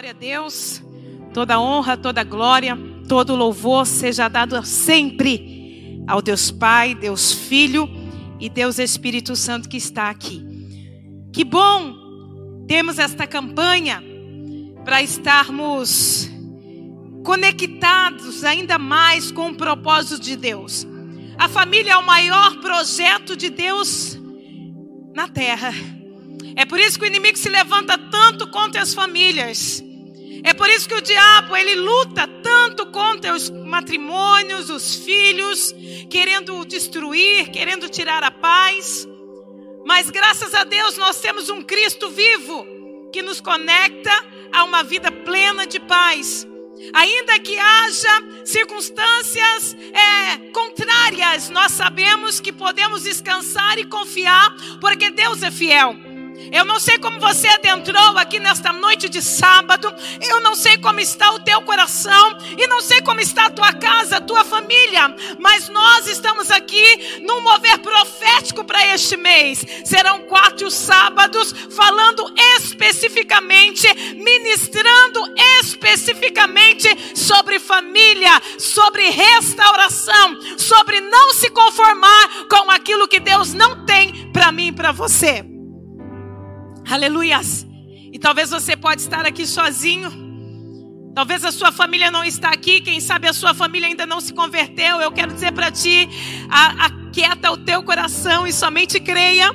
Glória a Deus. Toda honra, toda glória, todo louvor seja dado sempre ao Deus Pai, Deus Filho e Deus Espírito Santo que está aqui. Que bom temos esta campanha para estarmos conectados ainda mais com o propósito de Deus. A família é o maior projeto de Deus na terra. É por isso que o inimigo se levanta tanto contra as famílias. É por isso que o diabo, ele luta tanto contra os matrimônios, os filhos, querendo destruir, querendo tirar a paz. Mas graças a Deus nós temos um Cristo vivo que nos conecta a uma vida plena de paz. Ainda que haja circunstâncias é, contrárias, nós sabemos que podemos descansar e confiar, porque Deus é fiel. Eu não sei como você adentrou aqui nesta noite de sábado. Eu não sei como está o teu coração. E não sei como está a tua casa, a tua família. Mas nós estamos aqui num mover profético para este mês. Serão quatro sábados falando especificamente, ministrando especificamente sobre família, sobre restauração, sobre não se conformar com aquilo que Deus não tem para mim e para você. Aleluias. E talvez você pode estar aqui sozinho. Talvez a sua família não está aqui, quem sabe a sua família ainda não se converteu. Eu quero dizer para ti, aquieta o teu coração e somente creia,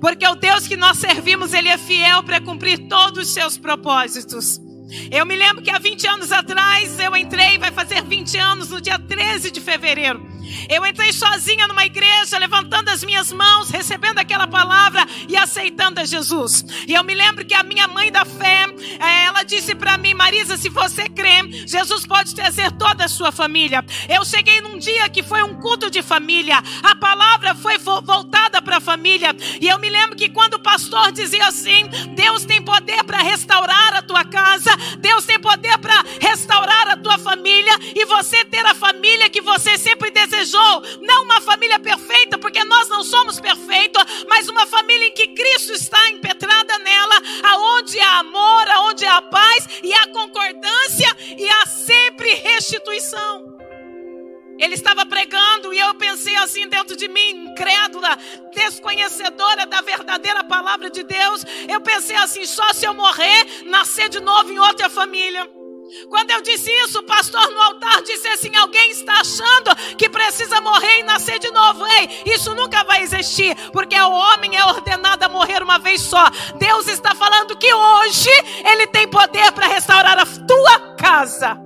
porque o Deus que nós servimos, ele é fiel para cumprir todos os seus propósitos. Eu me lembro que há 20 anos atrás eu entrei, vai fazer 20 anos no dia 13 de fevereiro. Eu entrei sozinha numa igreja, levantando as minhas mãos, recebendo aquela palavra e aceitando a Jesus. E eu me lembro que a minha mãe da fé, eh, ela disse para mim, Marisa, se você crê, Jesus pode trazer toda a sua família. Eu cheguei num dia que foi um culto de família. A palavra foi voltada para a família. E eu me lembro que quando o pastor dizia assim: Deus tem poder para restaurar a tua casa, Deus tem poder para restaurar a tua família e você ter a família que você sempre desejou desejou, não uma família perfeita, porque nós não somos perfeitos, mas uma família em que Cristo está impetrada nela, aonde há amor, aonde há paz e há concordância e há sempre restituição. Ele estava pregando e eu pensei assim dentro de mim, incrédula, desconhecedora da verdadeira palavra de Deus. Eu pensei assim: só se eu morrer, nascer de novo em outra família. Quando eu disse isso, o pastor no altar disse assim: alguém está achando que precisa morrer e nascer de novo. Ei, isso nunca vai existir, porque o homem é ordenado a morrer uma vez só. Deus está falando que hoje Ele tem poder para restaurar a tua casa.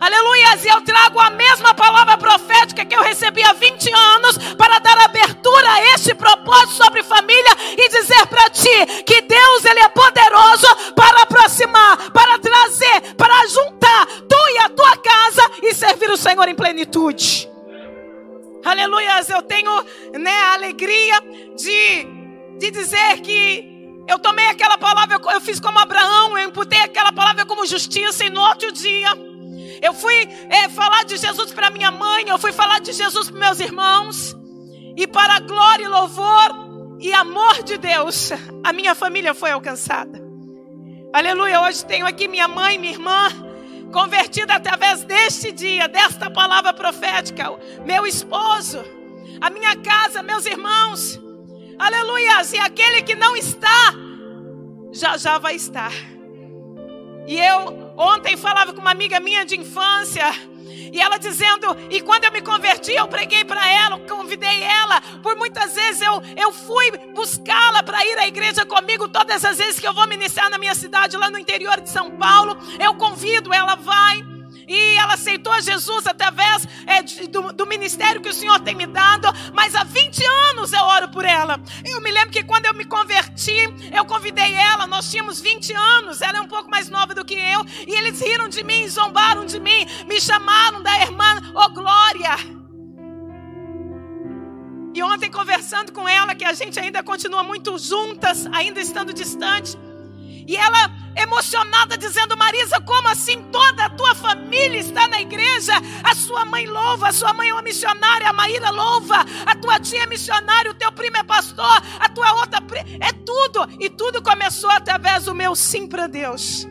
Aleluias, e eu trago a mesma palavra profética que eu recebi há 20 anos para dar abertura a este propósito sobre família e dizer para ti que Deus ele é poderoso para aproximar, para trazer, para juntar tu e a tua casa e servir o Senhor em plenitude. Aleluias, eu tenho né, a alegria de, de dizer que eu tomei aquela palavra, eu fiz como Abraão, eu imputei aquela palavra como justiça e no outro dia eu fui é, falar de Jesus para minha mãe, eu fui falar de Jesus para meus irmãos. E para a glória e louvor e amor de Deus, a minha família foi alcançada. Aleluia. Hoje tenho aqui minha mãe, minha irmã, convertida através deste dia, desta palavra profética. Meu esposo, a minha casa, meus irmãos. Aleluia. E aquele que não está, já já vai estar. E eu ontem falava com uma amiga minha de infância. E ela dizendo, e quando eu me converti, eu preguei para ela, convidei ela. Por muitas vezes eu, eu fui buscá-la para ir à igreja comigo. Todas as vezes que eu vou ministrar na minha cidade, lá no interior de São Paulo, eu convido, ela vai. E ela aceitou Jesus através é, do, do, ministério que o Senhor tem me dado. Mas há 20 anos eu oro por ela. Eu me lembro que quando eu me converti, eu convidei ela. Nós tínhamos 20 anos. Ela é um pouco mais nova do que eu. E eles riram de mim, zombaram de mim. Me chamaram da irmã, oh glória. E ontem conversando com ela, que a gente ainda continua muito juntas, ainda estando distante. E ela emocionada, dizendo: Marisa, como assim toda a tua família está na igreja? A sua mãe louva, a sua mãe é uma missionária, a Maíra louva, a tua tia é missionária, o teu primo é pastor, a tua outra. É tudo. E tudo começou através do meu sim para Deus.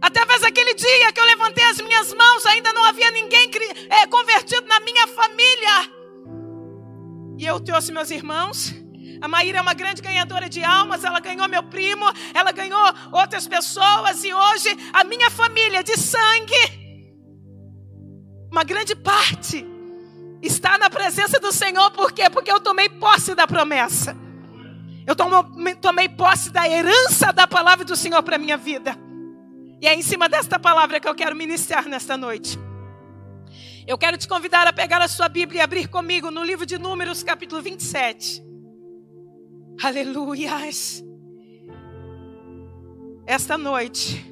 Através daquele dia que eu levantei as minhas mãos, ainda não havia ninguém é, convertido na minha família. E eu trouxe meus irmãos. A Maíra é uma grande ganhadora de almas, ela ganhou meu primo, ela ganhou outras pessoas e hoje a minha família de sangue, uma grande parte, está na presença do Senhor, por quê? Porque eu tomei posse da promessa, eu tomei posse da herança da palavra do Senhor para a minha vida. E é em cima desta palavra que eu quero ministrar nesta noite. Eu quero te convidar a pegar a sua Bíblia e abrir comigo no livro de Números, capítulo 27. Aleluias. Esta noite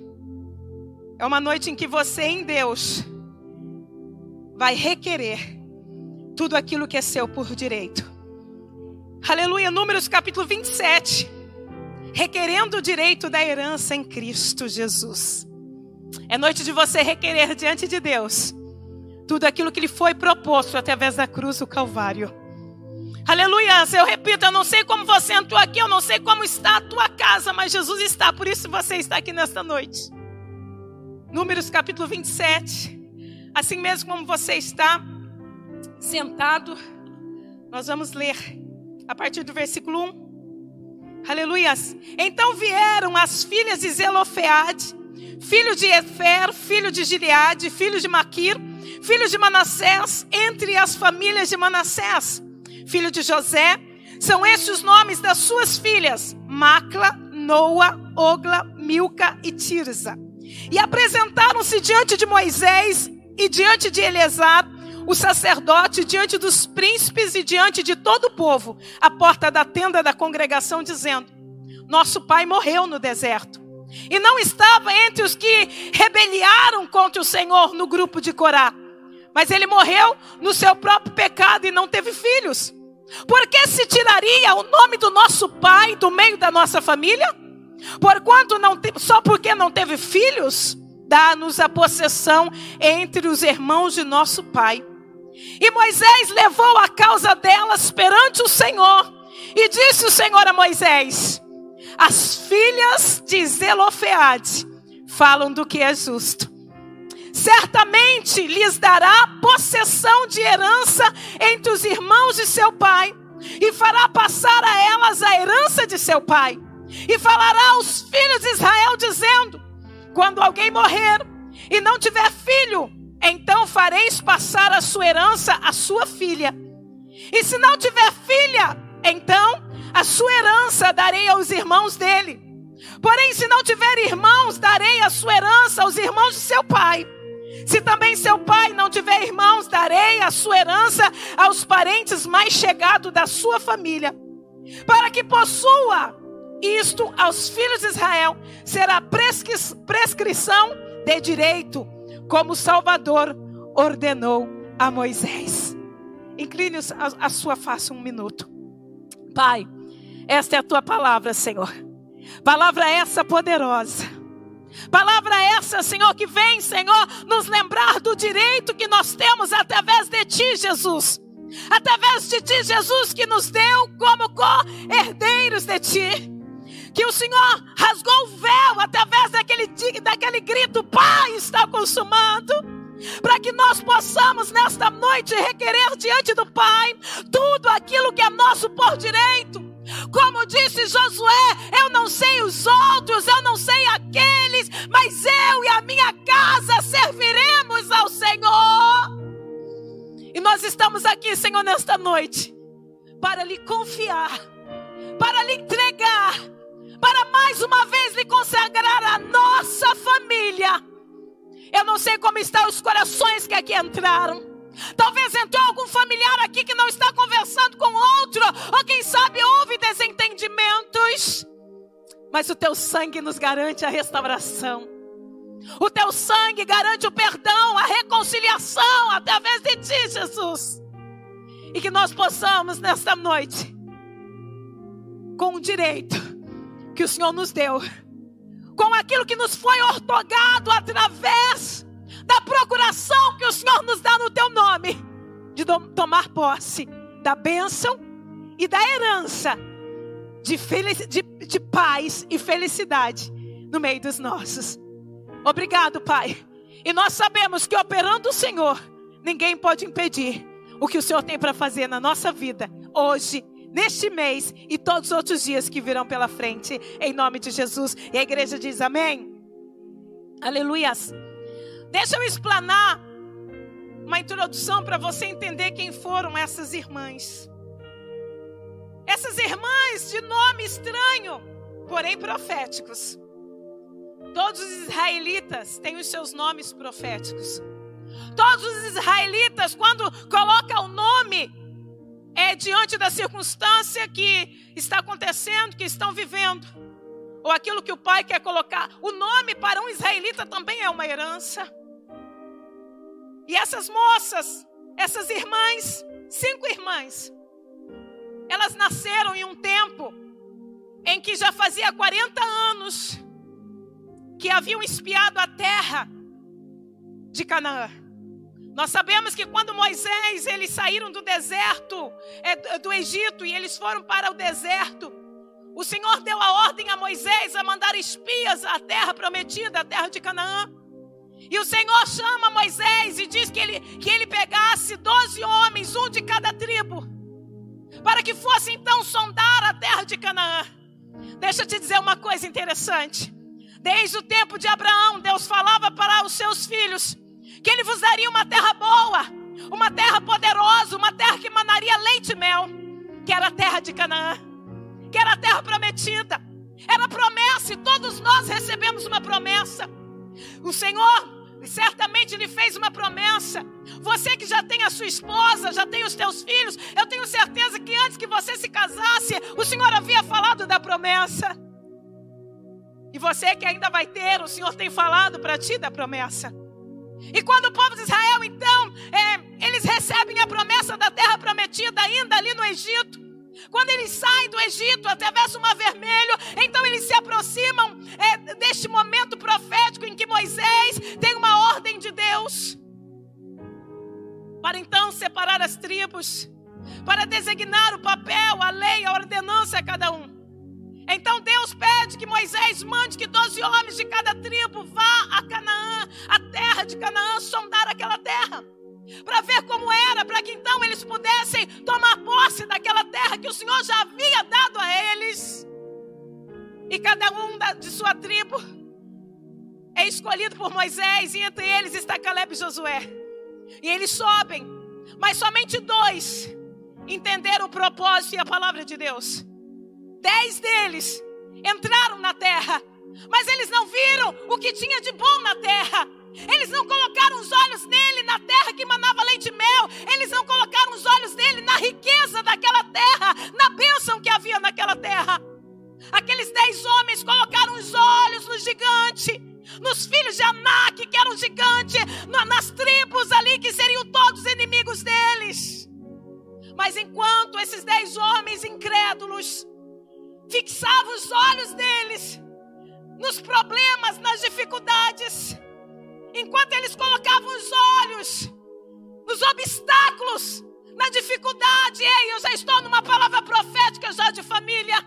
é uma noite em que você, em Deus, vai requerer tudo aquilo que é seu por direito. Aleluia. Números, capítulo 27 requerendo o direito da herança em Cristo Jesus. É noite de você requerer diante de Deus tudo aquilo que lhe foi proposto através da cruz do Calvário. Aleluia! Eu repito, eu não sei como você entrou aqui, eu não sei como está a tua casa, mas Jesus está, por isso você está aqui nesta noite. Números capítulo 27. Assim mesmo como você está sentado, nós vamos ler a partir do versículo 1. Aleluias. Então vieram as filhas de Zelofeade, filho de Efer, filho de Gileade, filho de Maquir, filho de Manassés, entre as famílias de Manassés, filho de José. São estes os nomes das suas filhas: Macla, Noa, Ogla, Milca e Tirza. E apresentaram-se diante de Moisés e diante de Eleazar, o sacerdote diante dos príncipes e diante de todo o povo, à porta da tenda da congregação, dizendo: Nosso pai morreu no deserto. E não estava entre os que rebeliaram contra o Senhor no grupo de Corá. Mas ele morreu no seu próprio pecado e não teve filhos. Por que se tiraria o nome do nosso pai do meio da nossa família? Porquanto não te... só porque não teve filhos, dá-nos a possessão entre os irmãos de nosso pai. E Moisés levou a causa delas perante o Senhor. E disse o Senhor a Moisés: As filhas de Zelofeade falam do que é justo. Certamente lhes dará possessão de herança entre os irmãos de seu pai, e fará passar a elas a herança de seu pai. E falará aos filhos de Israel, dizendo: Quando alguém morrer e não tiver filho, então fareis passar a sua herança à sua filha. E se não tiver filha, então a sua herança darei aos irmãos dele. Porém, se não tiver irmãos, darei a sua herança aos irmãos de seu pai. Se também seu pai não tiver irmãos, darei a sua herança aos parentes mais chegados da sua família, para que possua isto aos filhos de Israel, será prescri prescrição de direito como o Salvador ordenou a Moisés. Incline a, a sua face um minuto. Pai, esta é a tua palavra, Senhor. Palavra essa poderosa. Palavra essa, Senhor, que vem, Senhor, nos lembrar do direito que nós temos através de Ti, Jesus. Através de Ti, Jesus, que nos deu como co-herdeiros de Ti que o Senhor rasgou o véu através daquele, daquele grito: Pai, está consumado. Para que nós possamos nesta noite requerer diante do Pai tudo aquilo que é nosso por direito. Como disse Josué, eu não sei os outros, eu não sei aqueles, mas eu e a minha casa serviremos ao Senhor. E nós estamos aqui, Senhor, nesta noite, para lhe confiar, para lhe entregar para mais uma vez lhe consagrar a nossa família. Eu não sei como estão os corações que aqui entraram. Talvez entrou algum familiar aqui que não está conversando com outro, ou quem sabe houve desentendimentos. Mas o teu sangue nos garante a restauração. O teu sangue garante o perdão, a reconciliação através de ti, Jesus. E que nós possamos nesta noite, com o direito que o Senhor nos deu, com aquilo que nos foi ortogado através da procuração que o Senhor nos dá no teu nome, de tomar posse da bênção e da herança de, de, de paz e felicidade no meio dos nossos. Obrigado, Pai. E nós sabemos que operando o Senhor, ninguém pode impedir o que o Senhor tem para fazer na nossa vida, hoje, neste mês e todos os outros dias que virão pela frente, em nome de Jesus. E a igreja diz amém. Aleluias. Deixa eu explanar uma introdução para você entender quem foram essas irmãs. Essas irmãs de nome estranho, porém proféticos. Todos os israelitas têm os seus nomes proféticos. Todos os israelitas, quando colocam o nome, é diante da circunstância que está acontecendo, que estão vivendo, ou aquilo que o pai quer colocar. O nome para um israelita também é uma herança. E essas moças, essas irmãs, cinco irmãs, elas nasceram em um tempo em que já fazia 40 anos que haviam espiado a terra de Canaã. Nós sabemos que quando Moisés, eles saíram do deserto, é, do Egito, e eles foram para o deserto, o Senhor deu a ordem a Moisés a mandar espias à terra prometida, a terra de Canaã. E o Senhor chama Moisés e diz que ele, que ele pegasse doze homens, um de cada tribo, para que fosse então sondar a terra de Canaã. Deixa eu te dizer uma coisa interessante. Desde o tempo de Abraão, Deus falava para os seus filhos que ele vos daria uma terra boa, uma terra poderosa, uma terra que manaria leite e mel, que era a terra de Canaã, que era a terra prometida. Era promessa e todos nós recebemos uma promessa. O Senhor certamente lhe fez uma promessa. Você que já tem a sua esposa, já tem os teus filhos, eu tenho certeza que antes que você se casasse, o Senhor havia falado da promessa. E você que ainda vai ter, o Senhor tem falado para ti da promessa. E quando o povo de Israel, então, é, eles recebem a promessa da terra prometida ainda ali no Egito. Quando eles saem do Egito, atravessam o Mar Vermelho, então eles se aproximam é, deste momento profético em que Moisés tem uma ordem de Deus para então separar as tribos, para designar o papel, a lei, a ordenança a cada um. Então Deus pede que Moisés mande que doze homens de cada tribo vá a Canaã, a terra de Canaã, sondar aquela terra. Para ver como era, para que então eles pudessem tomar posse daquela terra que o Senhor já havia dado a eles. E cada um da, de sua tribo é escolhido por Moisés, e entre eles está Caleb e Josué. E eles sobem, mas somente dois entenderam o propósito e a palavra de Deus. Dez deles entraram na terra, mas eles não viram o que tinha de bom na terra. Eles não colocaram os olhos nele na terra que manava leite e mel. Eles não colocaram os olhos dele na riqueza daquela terra, na bênção que havia naquela terra. Aqueles dez homens colocaram os olhos no gigante, nos filhos de Anak, que eram gigante, nas tribos ali que seriam todos inimigos deles. Mas enquanto esses dez homens incrédulos fixava os olhos deles nos problemas, nas dificuldades, enquanto eles colocavam os olhos nos obstáculos, na dificuldade. Ei, eu já estou numa palavra profética já de família.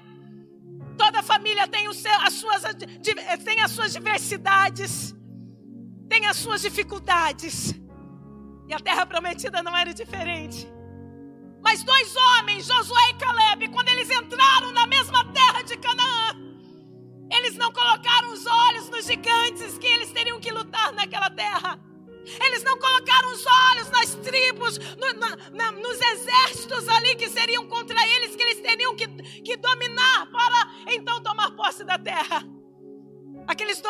Toda família tem, seu, as suas, tem as suas diversidades, tem as suas dificuldades. E a terra prometida não era diferente. Mas dois homens, Josué e Caleb, quando eles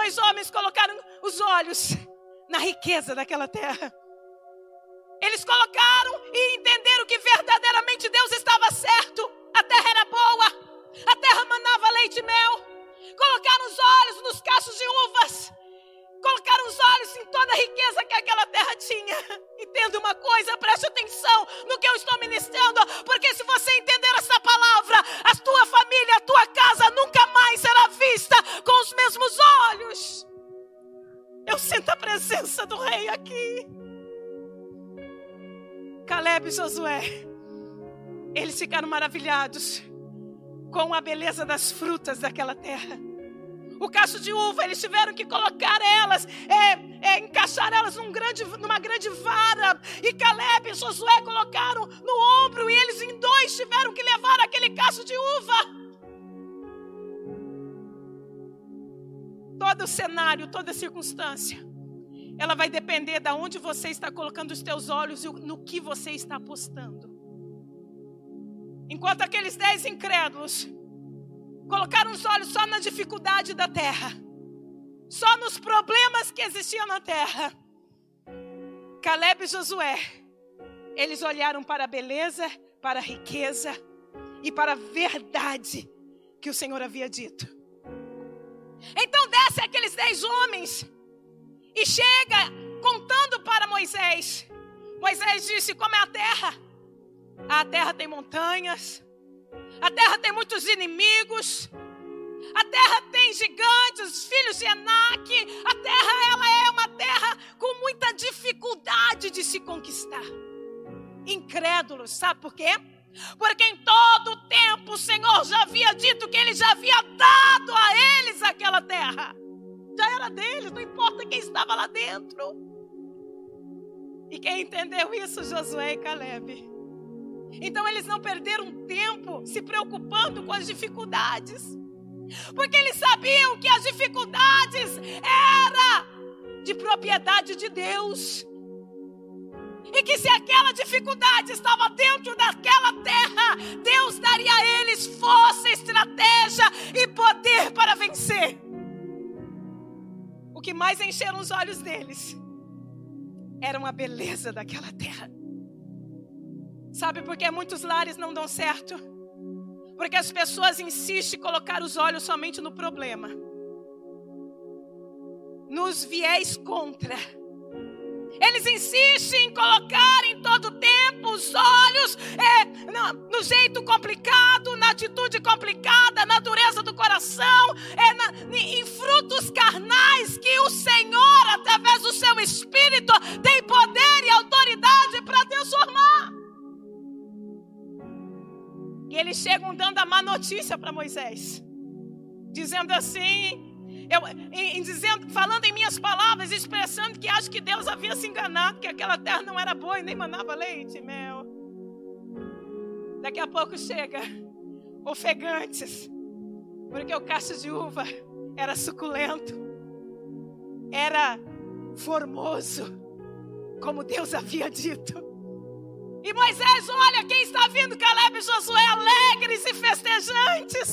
dois homens colocaram os olhos na riqueza daquela terra. Eles colocaram e entenderam que verdadeiramente Deus estava certo. A terra era boa. A terra manava leite e mel. Colocaram os olhos nos cachos de uvas colocar os olhos em toda a riqueza que aquela terra tinha. Entenda uma coisa, preste atenção no que eu estou ministrando, porque se você entender essa palavra, a tua família, a tua casa nunca mais será vista com os mesmos olhos. Eu sinto a presença do rei aqui. Caleb e Josué, eles ficaram maravilhados com a beleza das frutas daquela terra. O cacho de uva, eles tiveram que colocar elas, é, é, encaixar elas num grande, numa grande vara. E Caleb e Josué colocaram no ombro, e eles em dois tiveram que levar aquele cacho de uva. Todo o cenário, toda circunstância, ela vai depender de onde você está colocando os teus olhos e no que você está apostando. Enquanto aqueles dez incrédulos colocaram os olhos só na dificuldade da terra, só nos problemas que existiam na terra. Caleb e Josué, eles olharam para a beleza, para a riqueza e para a verdade que o Senhor havia dito. Então desce aqueles dez homens e chega contando para Moisés. Moisés disse: Como é a terra? A terra tem montanhas, a terra tem muitos inimigos. A terra tem gigantes, filhos de Enaque. A terra ela é uma terra com muita dificuldade de se conquistar. Incrédulos, sabe por quê? Porque em todo o tempo o Senhor já havia dito que ele já havia dado a eles aquela terra. Já era deles, não importa quem estava lá dentro. E quem entendeu isso, Josué e Caleb. Então eles não perderam tempo se preocupando com as dificuldades. Porque eles sabiam que as dificuldades era de propriedade de Deus. E que se aquela dificuldade estava dentro daquela terra, Deus daria a eles força, estratégia e poder para vencer. O que mais encheram os olhos deles era uma beleza daquela terra. Sabe por que muitos lares não dão certo? Porque as pessoas insistem em colocar os olhos somente no problema, nos viés contra. Eles insistem em colocar em todo tempo os olhos é, no, jeito complicado, na atitude complicada, na dureza do coração, é, na, em frutos carnais que o Senhor, através do seu Espírito, tem poder e autoridade para transformar. E eles chegam dando a má notícia para Moisés, dizendo assim, eu, em, em, dizendo, falando em minhas palavras, expressando que acho que Deus havia se enganado, que aquela terra não era boa e nem mandava leite e mel. Daqui a pouco chega ofegantes, porque o cacho de uva era suculento, era formoso, como Deus havia dito. E Moisés olha quem está vindo, Caleb e Josué, alegres e festejantes,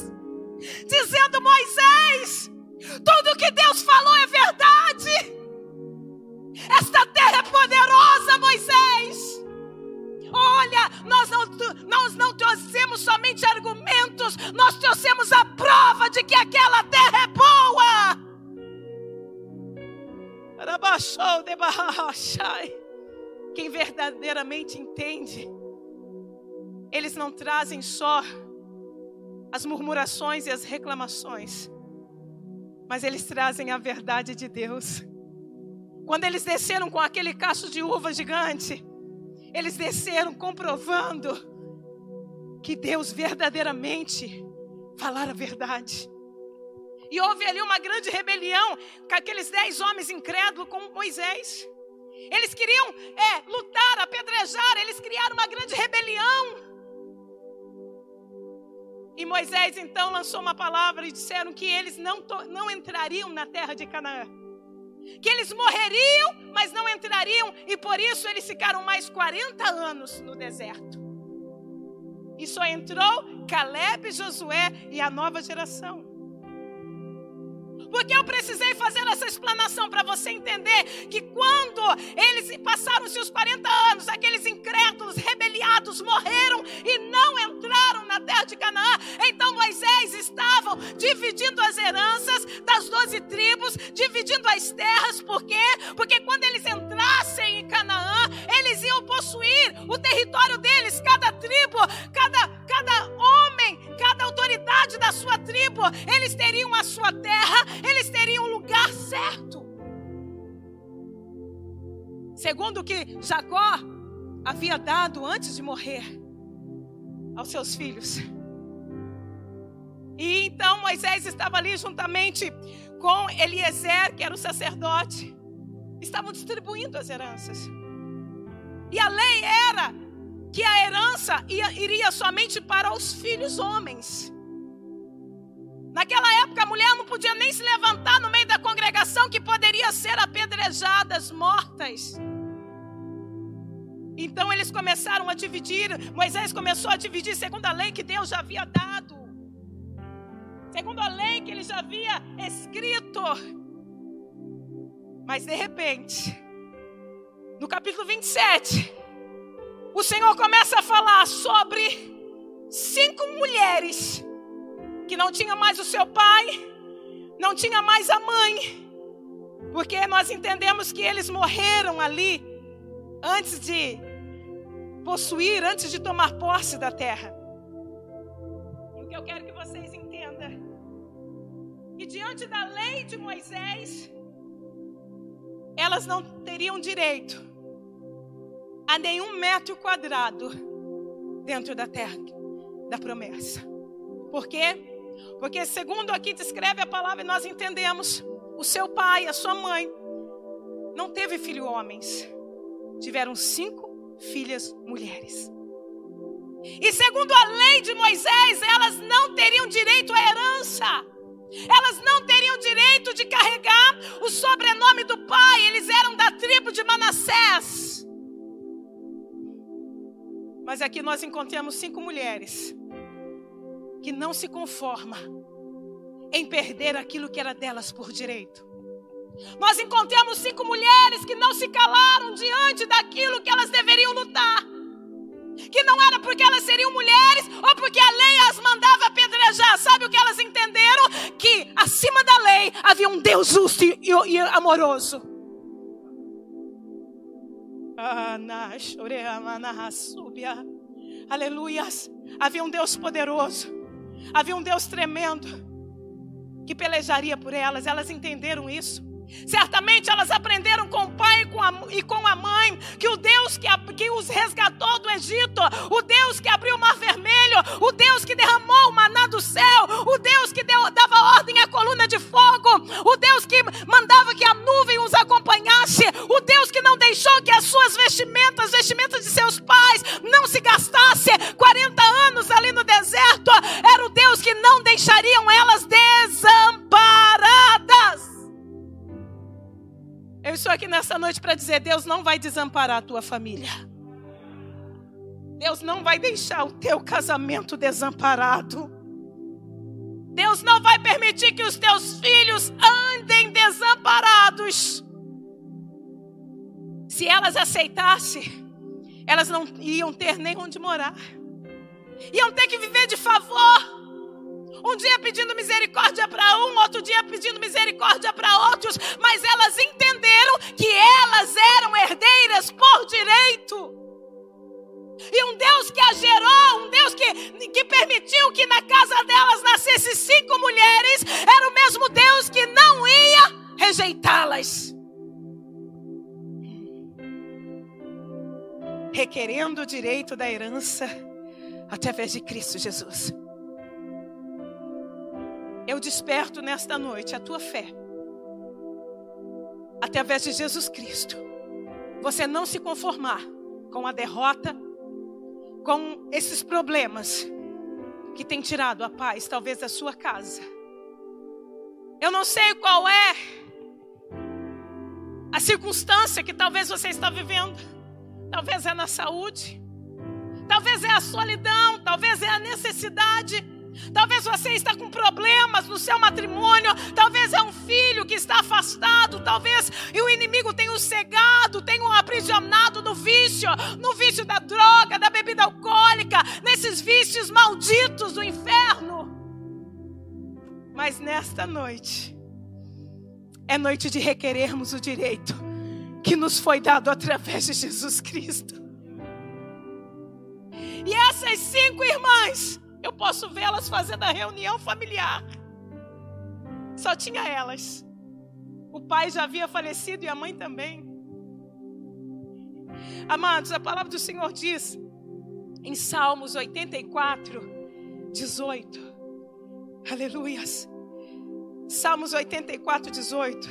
não trazem só as murmurações e as reclamações, mas eles trazem a verdade de Deus. Quando eles desceram com aquele cacho de uva gigante, eles desceram comprovando que Deus verdadeiramente falara a verdade. E houve ali uma grande rebelião com aqueles dez homens incrédulos com Moisés. Eles queriam é, lutar, apedrejar, eles criaram uma grande rebelião. E Moisés então lançou uma palavra e disseram que eles não, não entrariam na terra de Canaã. Que eles morreriam, mas não entrariam, e por isso eles ficaram mais 40 anos no deserto. E só entrou Caleb, Josué e a nova geração. Porque eu precisei fazer essa explanação para você entender que quando eles passaram-se os 40 anos, aqueles incrédulos, rebeliados, morreram e não entraram na terra de Canaã. Então Moisés estavam dividindo as heranças das doze tribos, dividindo as terras, por quê? Porque quando eles entrassem em Canaã, eles iam possuir o território deles, cada tribo, cada, cada homem, cada autoridade da sua tribo, eles teriam a sua terra, eles teriam um lugar certo. Segundo o que Jacó havia dado antes de morrer aos seus filhos. E então Moisés estava ali juntamente com Eliezer, que era o sacerdote, estavam distribuindo as heranças. E a lei era que a herança ia, iria somente para os filhos homens. Naquela época, a mulher não podia nem se levantar no meio da congregação, que poderia ser apedrejadas, mortas. Então eles começaram a dividir, Moisés começou a dividir segundo a lei que Deus já havia dado, segundo a lei que ele já havia escrito. Mas de repente, no capítulo 27, o Senhor começa a falar sobre cinco mulheres que não tinha mais o seu pai, não tinha mais a mãe, porque nós entendemos que eles morreram ali antes de possuir, antes de tomar posse da terra. E o que eu quero que vocês entendam, que diante da lei de Moisés, elas não teriam direito a nenhum metro quadrado dentro da terra da promessa. Por quê? Porque, segundo aqui descreve a palavra, e nós entendemos, o seu pai, a sua mãe, não teve filho homens, tiveram cinco filhas mulheres. E segundo a lei de Moisés, elas não teriam direito à herança. Elas não teriam direito de carregar o sobrenome do pai. Eles eram da tribo de Manassés. Mas aqui nós encontramos cinco mulheres que não se conforma em perder aquilo que era delas por direito. Nós encontramos cinco mulheres que não se calaram diante daquilo que elas deveriam lutar. Que não era porque elas seriam mulheres ou porque a lei as mandava apedrejar. Sabe o que elas entenderam? Que acima da lei havia um Deus justo e, amoroso. Aleluias. Havia um Deus poderoso Havia um Deus tremendo que pelejaria por elas. Elas entenderam isso. Certamente elas aprenderam com o pai e com a, e com a mãe que o Deus que, que os resgatou do Egito, o Deus que abriu o mar vermelho, o Deus que derramou o maná do céu, o Deus que deu, dava ordem à coluna de fogo, o Deus que mandava que a nuvem os acompanhasse, o Deus que não deixou que as suas vestimentas, vestimentas de seus pais, não se gastasse 40 anos ali no deserto, era o Deus que não deixariam elas desamparadas. Eu estou aqui nessa noite para dizer: Deus não vai desamparar a tua família. Deus não vai deixar o teu casamento desamparado. Deus não vai permitir que os teus filhos andem desamparados. Se elas aceitassem, elas não iam ter nem onde morar. Iam ter que viver de favor. Um dia pedindo misericórdia para um, outro dia pedindo misericórdia para outros, mas elas entenderam que elas eram herdeiras por direito. E um Deus que a gerou, um Deus que, que permitiu que na casa delas nascesse cinco mulheres, era o mesmo Deus que não ia rejeitá-las. Requerendo o direito da herança através de Cristo Jesus. Eu desperto nesta noite a tua fé. Através de Jesus Cristo. Você não se conformar com a derrota, com esses problemas que tem tirado a paz, talvez da sua casa. Eu não sei qual é a circunstância que talvez você está vivendo. Talvez é na saúde, talvez é a solidão, talvez é a necessidade Talvez você está com problemas no seu matrimônio, talvez é um filho que está afastado, talvez e o inimigo tenha o cegado, tenha o aprisionado no vício, no vício da droga, da bebida alcoólica, nesses vícios malditos do inferno. Mas nesta noite é noite de requerermos o direito que nos foi dado através de Jesus Cristo. E essas cinco irmãs eu posso vê-las fazendo a reunião familiar. Só tinha elas. O pai já havia falecido e a mãe também. Amados, a palavra do Senhor diz em Salmos 84, 18. Aleluias. Salmos 84, 18.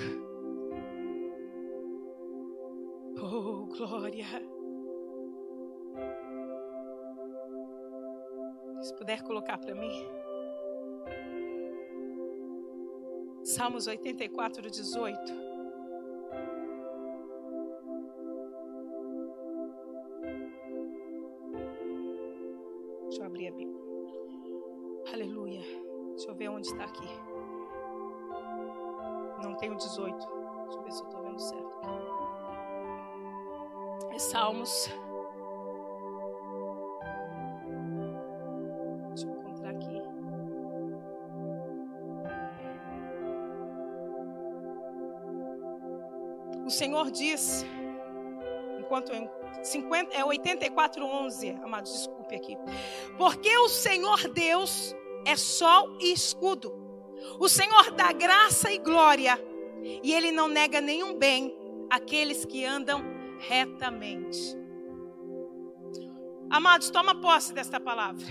Oh, glória. Se puder colocar para mim. Salmos 84, 18. abrir a Bíblia. Aleluia. Deixa eu ver onde está aqui. Não tenho 18. Deixa eu ver se eu estou vendo certo. É Salmos. Senhor diz, enquanto eu 50, é 84, 11, amados, desculpe aqui. Porque o Senhor Deus é sol e escudo. O Senhor dá graça e glória. E Ele não nega nenhum bem àqueles que andam retamente. Amados, toma posse desta palavra.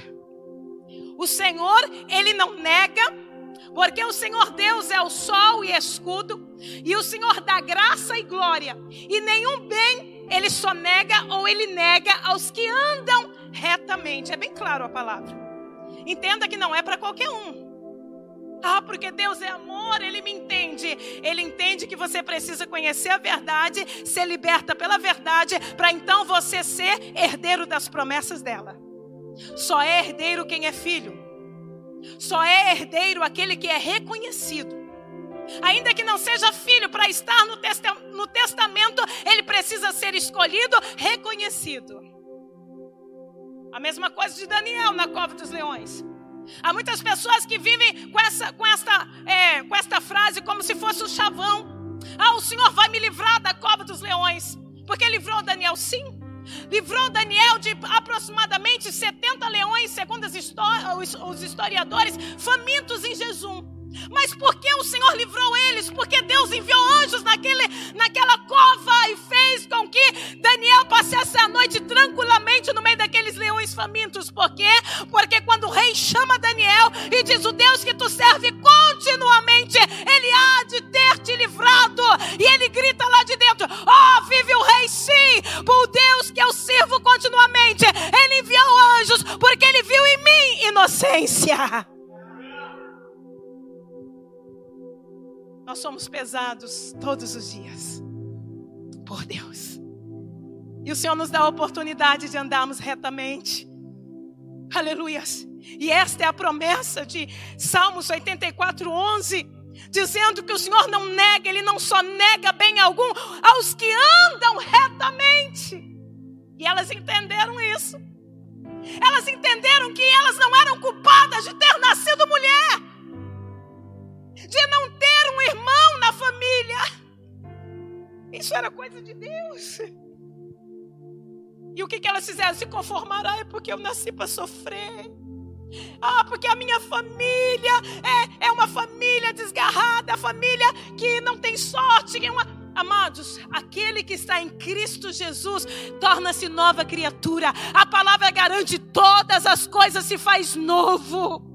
O Senhor, Ele não nega, porque o Senhor Deus é o sol e escudo, e o Senhor dá graça e glória, e nenhum bem ele só nega ou ele nega aos que andam retamente. É bem claro a palavra. Entenda que não é para qualquer um. Ah, porque Deus é amor, Ele me entende. Ele entende que você precisa conhecer a verdade, ser liberta pela verdade, para então você ser herdeiro das promessas dela. Só é herdeiro quem é filho. Só é herdeiro aquele que é reconhecido. Ainda que não seja filho, para estar no, no testamento, ele precisa ser escolhido, reconhecido. A mesma coisa de Daniel na cova dos leões. Há muitas pessoas que vivem com essa, com esta, é, com esta frase como se fosse um chavão. Ah, o Senhor vai me livrar da cova dos leões. Porque livrou Daniel, sim. Livrou Daniel de aproximadamente 70 leões, segundo os historiadores, famintos em jejum. Mas por que o Senhor livrou eles? Porque Deus enviou anjos naquele, naquela cova e fez com que Daniel passasse a noite tranquilamente no meio daqueles leões famintos. Por quê? Porque quando o rei chama Daniel e diz: O Deus que tu serve continuamente, ele há de ter te livrado. E ele grita lá de dentro: Oh, vive o rei sim, por Deus que eu sirvo continuamente. Ele enviou anjos porque ele viu em mim inocência. Nós somos pesados todos os dias por Deus. E o Senhor nos dá a oportunidade de andarmos retamente. Aleluias. E esta é a promessa de Salmos 84, 11. Dizendo que o Senhor não nega, Ele não só nega bem algum aos que andam retamente. E elas entenderam isso. Elas entenderam que elas não eram culpadas de ter nascido mulher de não ter irmão na família. Isso era coisa de Deus. E o que, que elas fizeram? Se conformaram, é porque eu nasci para sofrer. Ah, porque a minha família é, é uma família desgarrada, família que não tem sorte. É uma... Amados, aquele que está em Cristo Jesus torna-se nova criatura. A palavra garante todas as coisas se faz novo.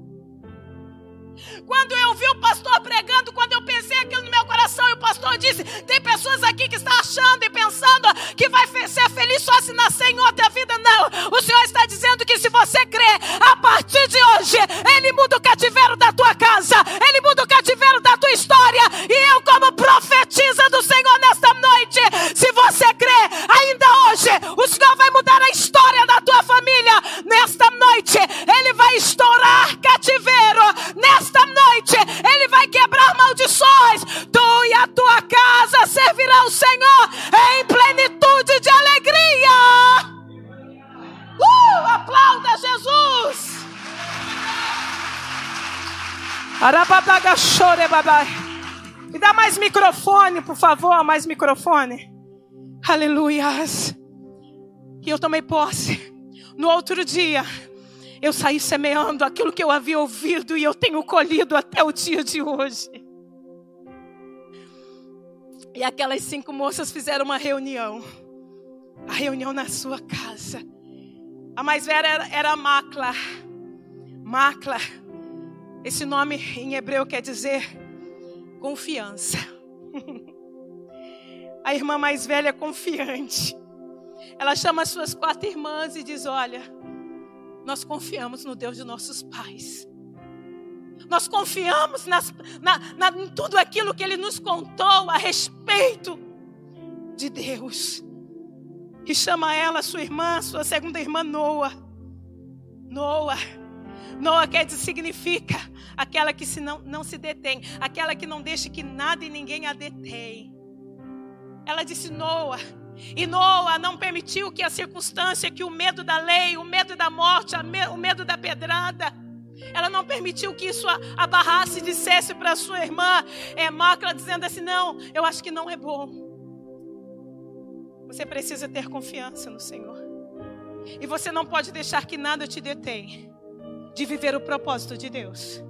Quando eu vi o pastor pregando, quando eu pensei aquilo no meu coração, e o pastor disse: tem pessoas aqui que estão achando e pensando que vai ser feliz só se nascer em outra vida. Não, o Senhor está dizendo que se você crer, a partir de hoje, Ele muda o cativeiro da tua casa, Ele muda o cativeiro da tua história. E eu, como profetiza do Senhor nesta noite, se você crer, ainda hoje, o Senhor vai mudar a história da tua família. Nesta noite, Ele vai estourar maldições. Tu e a tua casa servirão o Senhor em plenitude de alegria. Uh, aplauda Jesus. Me dá mais microfone, por favor, mais microfone. Aleluias. E eu tomei posse. No outro dia, eu saí semeando aquilo que eu havia ouvido e eu tenho colhido até o dia de hoje. E aquelas cinco moças fizeram uma reunião. a reunião na sua casa. A mais velha era, era Macla. Macla. Esse nome em hebreu quer dizer confiança. A irmã mais velha é confiante. Ela chama as suas quatro irmãs e diz: Olha, nós confiamos no Deus de nossos pais. Nós confiamos nas, na, na, em tudo aquilo que Ele nos contou a respeito de Deus. E chama ela, sua irmã, sua segunda irmã, Noa. Noa. Noa quer dizer, significa aquela que se não, não se detém, aquela que não deixa que nada e ninguém a detém. Ela disse: Noa. E Noa não permitiu que a circunstância, que o medo da lei, o medo da morte, o medo da pedrada, ela não permitiu que isso abarrasse e dissesse para sua irmã, é, Macla, dizendo assim: Não, eu acho que não é bom. Você precisa ter confiança no Senhor. E você não pode deixar que nada te detenha de viver o propósito de Deus.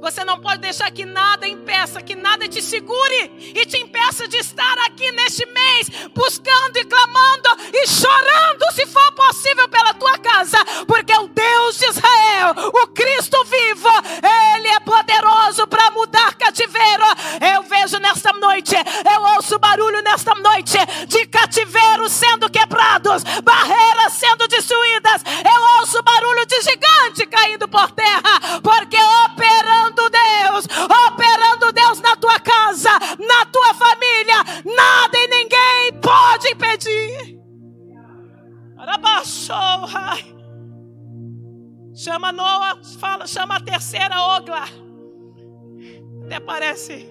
Você não pode deixar que nada impeça, que nada te segure e te impeça de estar aqui neste mês, buscando e clamando e chorando, se for possível, pela tua casa, porque o Deus de Israel, o Cristo vivo, Ele é poderoso para mudar cativeiro. Eu vejo nesta noite, eu ouço barulho nesta noite de cativeiros sendo quebrados, barreiras sendo destruídas. Eu ouço barulho de gigante caindo por terra, porque operando Chama Noah, fala, chama a terceira Ogla. Até parece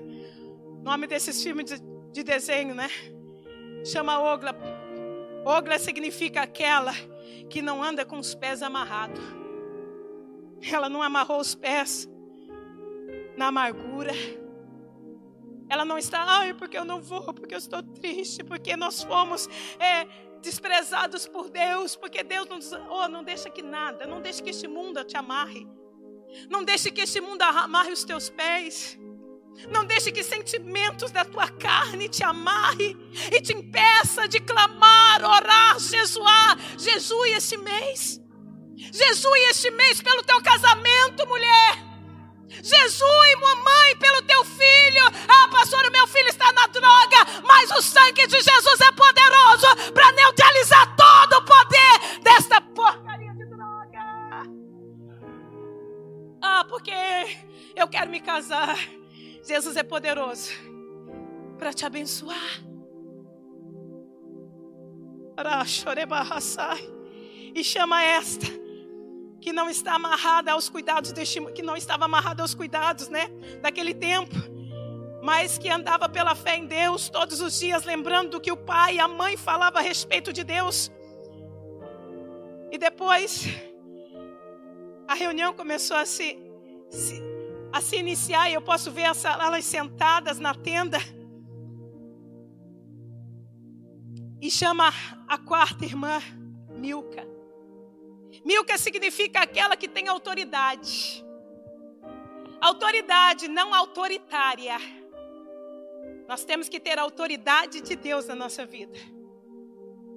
nome desses filmes de, de desenho, né? Chama Ogla. Ogla significa aquela que não anda com os pés amarrados. Ela não amarrou os pés na amargura. Ela não está, ai, porque eu não vou, porque eu estou triste, porque nós fomos é, desprezados por Deus, porque Deus não, oh, não deixa que nada, não deixe que este mundo te amarre, não deixe que este mundo amarre os teus pés. Não deixe que sentimentos da tua carne te amarre e te impeça de clamar, orar, jejuar. Jejue este mês. Jejue este mês pelo teu casamento, mulher. Jesus, mamãe, pelo teu filho. Ah, pastor, o meu filho está na droga, mas o sangue de Jesus é poderoso para neutralizar todo o poder desta porcaria de droga. Ah, porque eu quero me casar. Jesus é poderoso para te abençoar. E chama esta que não está amarrada aos cuidados deste, que não estava amarrada aos cuidados, né, daquele tempo, mas que andava pela fé em Deus todos os dias, lembrando do que o pai e a mãe falavam a respeito de Deus. E depois a reunião começou a se, se a se iniciar, e eu posso ver elas sentadas na tenda. E chama a quarta irmã, Milca. Significa aquela que tem autoridade. Autoridade, não autoritária. Nós temos que ter a autoridade de Deus na nossa vida.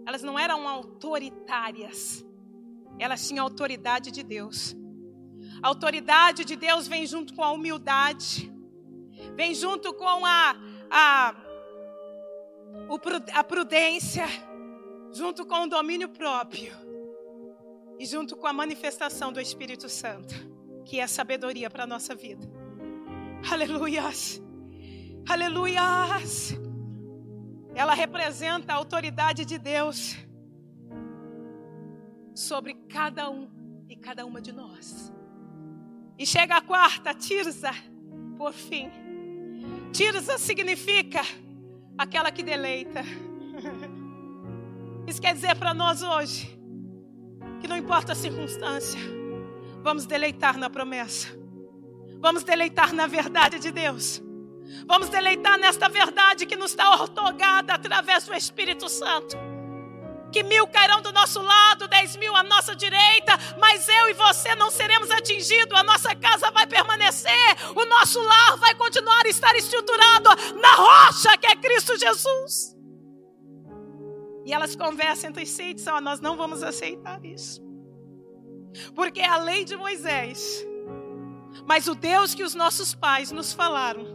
Elas não eram autoritárias. Elas tinham a autoridade de Deus. A autoridade de Deus vem junto com a humildade. Vem junto com a, a, a prudência. Junto com o domínio próprio e junto com a manifestação do Espírito Santo, que é sabedoria para a nossa vida. Aleluias! Aleluias! Ela representa a autoridade de Deus sobre cada um e cada uma de nós. E chega a quarta, Tirza, por fim. Tirza significa aquela que deleita. Isso quer dizer para nós hoje que não importa a circunstância, vamos deleitar na promessa, vamos deleitar na verdade de Deus, vamos deleitar nesta verdade que nos está otorgada através do Espírito Santo. Que mil cairão do nosso lado, dez mil à nossa direita, mas eu e você não seremos atingidos, a nossa casa vai permanecer, o nosso lar vai continuar a estar estruturado na rocha que é Cristo Jesus. E elas conversam entre si e dizem: oh, Nós não vamos aceitar isso. Porque é a lei de Moisés. Mas o Deus que os nossos pais nos falaram,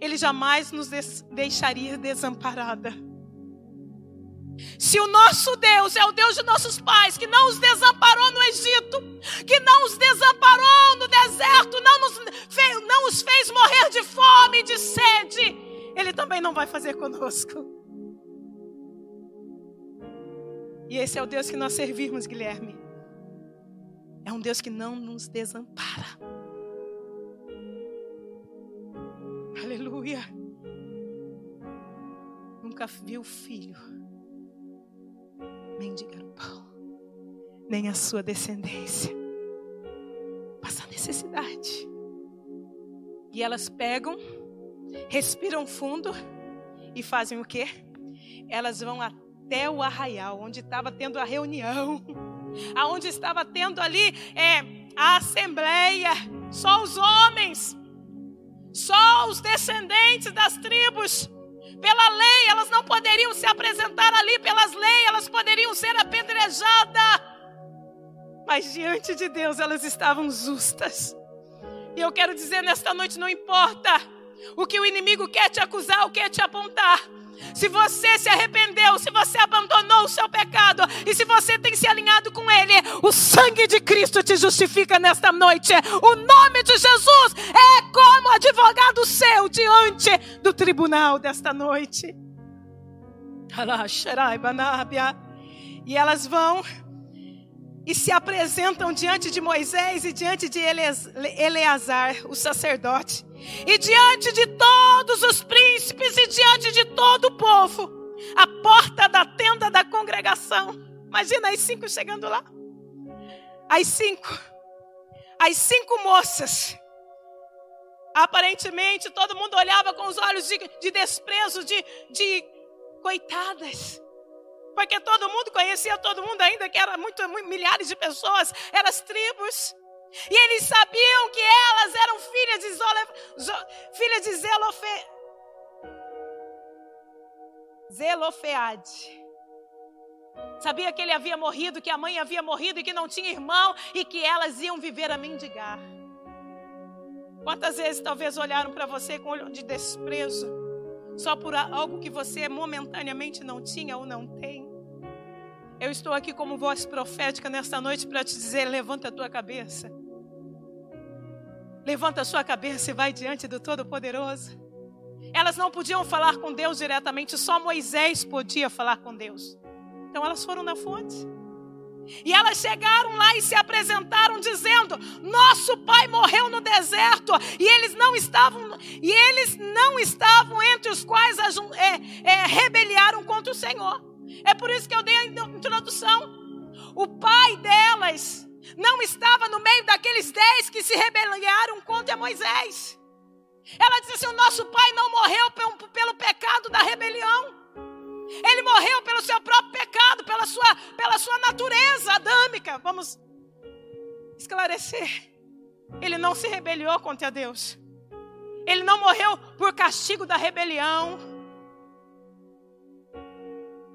Ele jamais nos deixaria desamparada. Se o nosso Deus é o Deus de nossos pais, que não os desamparou no Egito, que não os desamparou no deserto, não, nos fez, não os fez morrer de fome e de sede, Ele também não vai fazer conosco. E esse é o Deus que nós servimos, Guilherme. É um Deus que não nos desampara. Aleluia. Nunca viu filho mendigar pão, nem a sua descendência passar necessidade. E elas pegam, respiram fundo e fazem o quê? Elas vão até o arraial, onde estava tendo a reunião, aonde estava tendo ali é, a assembleia, só os homens, só os descendentes das tribos pela lei, elas não poderiam se apresentar ali pelas leis, elas poderiam ser apedrejadas. Mas diante de Deus elas estavam justas. E eu quero dizer nesta noite: não importa o que o inimigo quer te acusar, o quer te apontar. Se você se arrependeu, se você abandonou o seu pecado e se você tem se alinhado com Ele, o sangue de Cristo te justifica nesta noite. O nome de Jesus é como advogado seu diante do tribunal desta noite. E elas vão e se apresentam diante de Moisés e diante de Eleazar, o sacerdote, e diante de todos os príncipes e diante de todo o povo, a porta da tenda da congregação. Imagina as cinco chegando lá. As cinco, as cinco moças. Aparentemente todo mundo olhava com os olhos de, de desprezo, de, de coitadas. Porque todo mundo conhecia todo mundo, ainda que era muito, milhares de pessoas, eram as tribos. E eles sabiam que elas eram filhas de, Zole, filhas de Zelofe, Zelofeade. Sabia que ele havia morrido, que a mãe havia morrido e que não tinha irmão e que elas iam viver a mendigar. Quantas vezes talvez olharam para você com olho de desprezo? só por algo que você momentaneamente não tinha ou não tem. Eu estou aqui como voz profética nesta noite para te dizer: levanta a tua cabeça. Levanta a sua cabeça e vai diante do Todo-Poderoso. Elas não podiam falar com Deus diretamente, só Moisés podia falar com Deus. Então elas foram na fonte. E elas chegaram lá e se apresentaram dizendo: "Nosso pai morreu no deserto e eles não estavam e eles não estavam entre os quais é, é, rebeliaram contra o Senhor". É por isso que eu dei a introdução. O pai delas não estava no meio daqueles dez que se rebelaram contra Moisés. Ela disse assim: "O nosso pai não morreu pelo pecado da rebelião". Ele morreu pelo seu próprio pecado, pela sua, pela sua natureza adâmica. Vamos esclarecer. Ele não se rebeliou contra Deus. Ele não morreu por castigo da rebelião.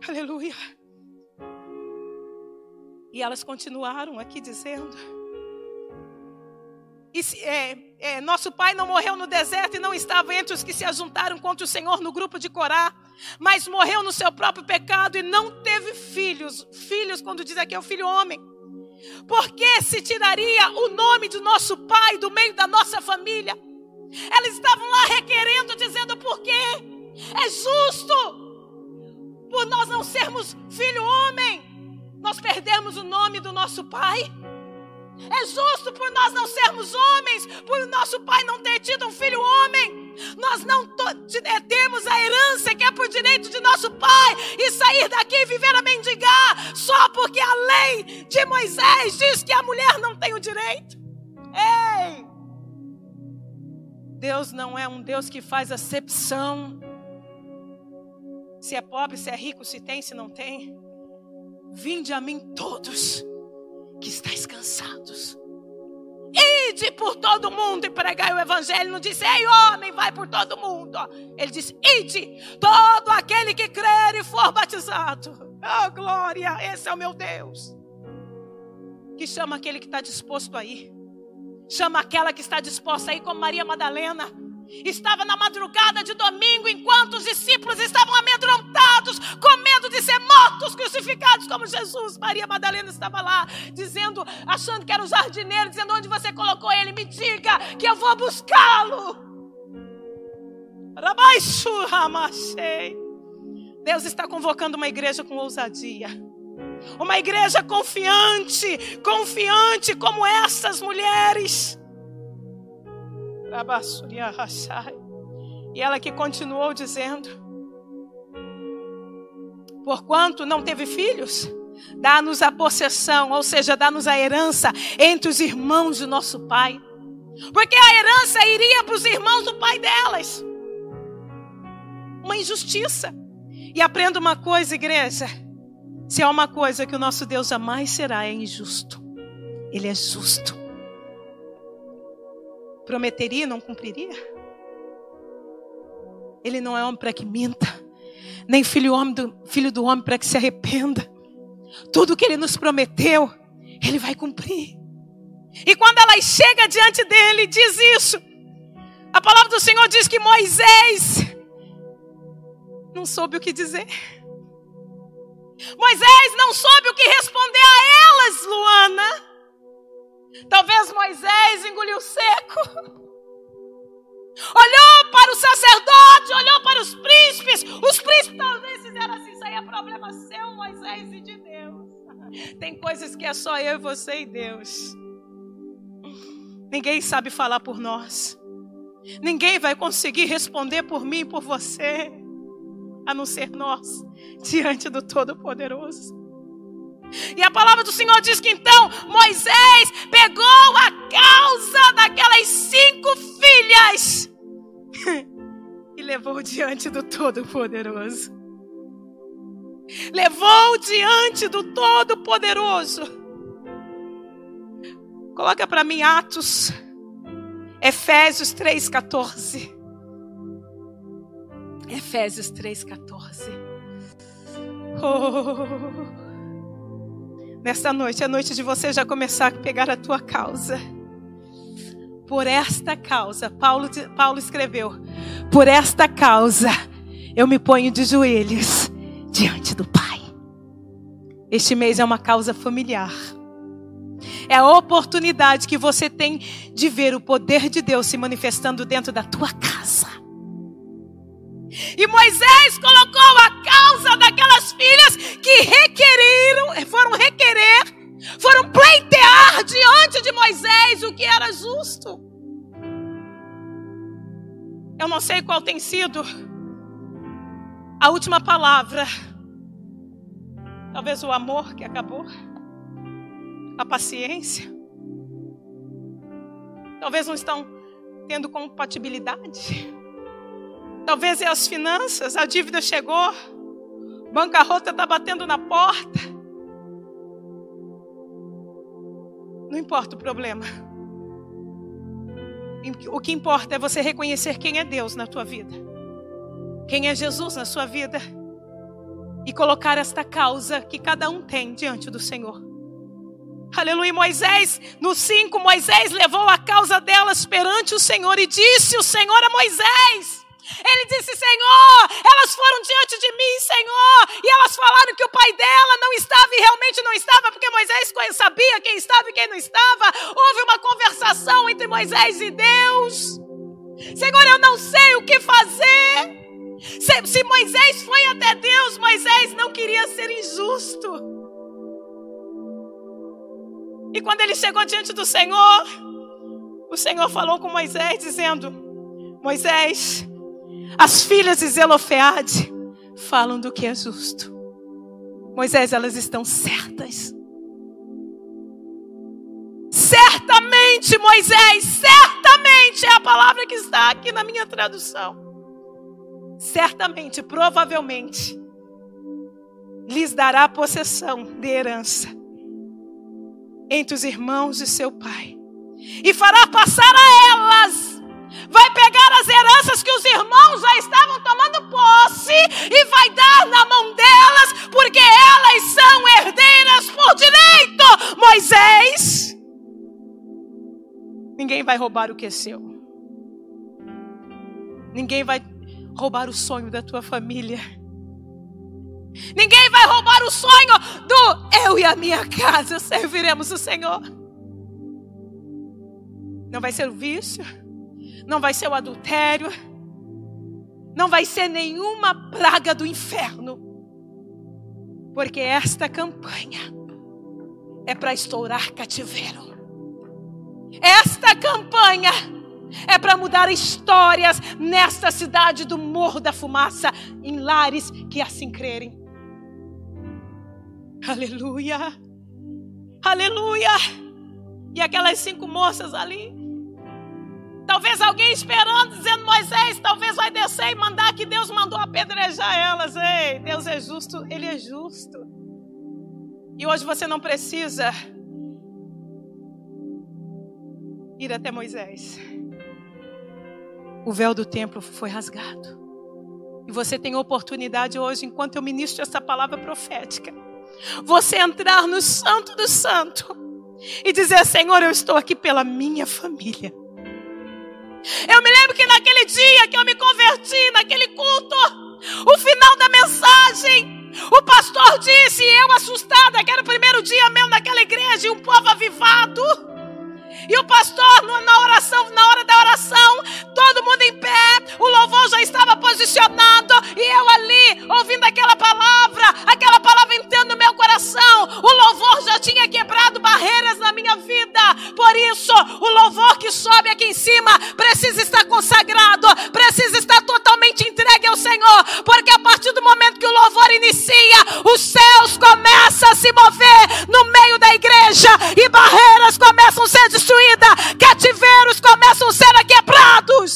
Aleluia. E elas continuaram aqui dizendo: e, é, é, nosso pai não morreu no deserto e não estava entre os que se ajuntaram contra o Senhor no grupo de Corá, mas morreu no seu próprio pecado e não teve filhos. Filhos, quando diz aqui, é o filho homem. Por que se tiraria o nome do nosso pai do meio da nossa família? Elas estavam lá requerendo, dizendo por quê? É justo. Por nós não sermos filho homem, nós perdemos o nome do nosso pai. É justo por nós não sermos homens, por nosso pai não ter tido um filho homem. Nós não é, temos a herança que é por direito de nosso pai e sair daqui e viver a mendigar só porque a lei de Moisés diz que a mulher não tem o direito. Ei! Deus não é um Deus que faz acepção. Se é pobre, se é rico, se tem, se não tem. Vinde a mim todos que estáis cansados ide por todo mundo e pregai o evangelho. Não disse, ei homem, vai por todo mundo. Ele disse, ide, todo aquele que crer e for batizado. Oh, glória, esse é o meu Deus. Que chama aquele que está disposto a ir. Chama aquela que está disposta a ir, como Maria Madalena Estava na madrugada de domingo, enquanto os discípulos Maria Madalena estava lá, dizendo, achando que era o jardineiro, dizendo: Onde você colocou ele? Me diga que eu vou buscá-lo. Deus está convocando uma igreja com ousadia. Uma igreja confiante, confiante como essas mulheres e ela que continuou dizendo: Porquanto não teve filhos, dá-nos a possessão, ou seja, dá-nos a herança entre os irmãos de nosso pai. Porque a herança iria para os irmãos do pai delas. Uma injustiça. E aprenda uma coisa, igreja. Se há uma coisa que o nosso Deus jamais será, é injusto. Ele é justo prometeria e não cumpriria? Ele não é homem para que minta, nem filho, homem do, filho do homem para que se arrependa. Tudo que ele nos prometeu, ele vai cumprir. E quando ela chega diante dele, diz isso. A palavra do Senhor diz que Moisés não soube o que dizer. Moisés não soube o que responder a elas, Luana. Talvez Moisés engoliu seco. Olhou para o sacerdote, olhou para os príncipes. Os príncipes talvez fizeram assim: Isso aí é problema seu, Moisés, e de Deus. Tem coisas que é só eu você e Deus. Ninguém sabe falar por nós. Ninguém vai conseguir responder por mim e por você, a não ser nós, diante do Todo-Poderoso. E a palavra do Senhor diz que então Moisés pegou a causa daquelas cinco filhas e levou diante do Todo-Poderoso. Levou diante do Todo-Poderoso. Coloca para mim Atos, Efésios 3,14. Efésios 3,14. Oh. Nesta noite, é noite de você já começar a pegar a tua causa. Por esta causa, Paulo, Paulo escreveu: Por esta causa, eu me ponho de joelhos diante do Pai. Este mês é uma causa familiar. É a oportunidade que você tem de ver o poder de Deus se manifestando dentro da tua casa. E Moisés colocou a causa daquelas filhas que requeriram, foram requerer, foram pleitear diante de Moisés o que era justo. Eu não sei qual tem sido a última palavra. Talvez o amor que acabou, a paciência. Talvez não estão tendo compatibilidade. Talvez é as finanças, a dívida chegou, bancarrota está batendo na porta. Não importa o problema. O que importa é você reconhecer quem é Deus na tua vida, quem é Jesus na sua vida, e colocar esta causa que cada um tem diante do Senhor. Aleluia. Moisés, no 5, Moisés levou a causa delas perante o Senhor e disse o Senhor a Moisés: ele disse: Senhor, elas foram diante de mim, Senhor, e elas falaram que o pai dela não estava e realmente não estava, porque Moisés sabia quem estava e quem não estava. Houve uma conversação entre Moisés e Deus. Senhor, eu não sei o que fazer. Se, se Moisés foi até Deus, Moisés não queria ser injusto. E quando ele chegou diante do Senhor, o Senhor falou com Moisés, dizendo: Moisés, as filhas de Zelofeade falam do que é justo. Moisés, elas estão certas. Certamente, Moisés, certamente é a palavra que está aqui na minha tradução. Certamente, provavelmente, lhes dará possessão de herança entre os irmãos de seu pai. e fará passar a elas vai pegar as heranças que os irmãos já estavam tomando posse e vai dar na mão delas, porque elas são herdeiras por direito. Moisés, ninguém vai roubar o que é seu. Ninguém vai roubar o sonho da tua família. Ninguém vai roubar o sonho do eu e a minha casa serviremos o Senhor. Não vai ser o vício não vai ser o adultério, não vai ser nenhuma praga do inferno, porque esta campanha é para estourar cativeiro. Esta campanha é para mudar histórias nesta cidade do Morro da Fumaça, em lares que assim crerem. Aleluia! Aleluia! E aquelas cinco moças ali, Talvez alguém esperando, dizendo: Moisés, talvez vai descer e mandar que Deus mandou apedrejar elas. Ei, Deus é justo, Ele é justo. E hoje você não precisa ir até Moisés. O véu do templo foi rasgado. E você tem oportunidade hoje, enquanto eu ministro essa palavra profética, você entrar no Santo do Santo e dizer: Senhor, eu estou aqui pela minha família. Eu me lembro que naquele dia que eu me converti, naquele culto, o final da mensagem, o pastor disse, eu assustada, que era o primeiro dia mesmo naquela igreja, e um povo avivado. E o pastor, na oração, na hora da oração, todo mundo em pé, o louvor já estava posicionado, e eu ali, ouvindo aquela palavra, aquela palavra entrando no meu coração, o louvor já tinha quebrado barreiras na minha vida. Por isso, o louvor que sobe aqui em cima precisa estar consagrado, precisa estar totalmente entregue ao Senhor, porque a partir do momento que o louvor inicia, os céus começam a se mover no meio da igreja e barreiras começam a ser destruídas destruída, cativeiros começam a ser quebrados.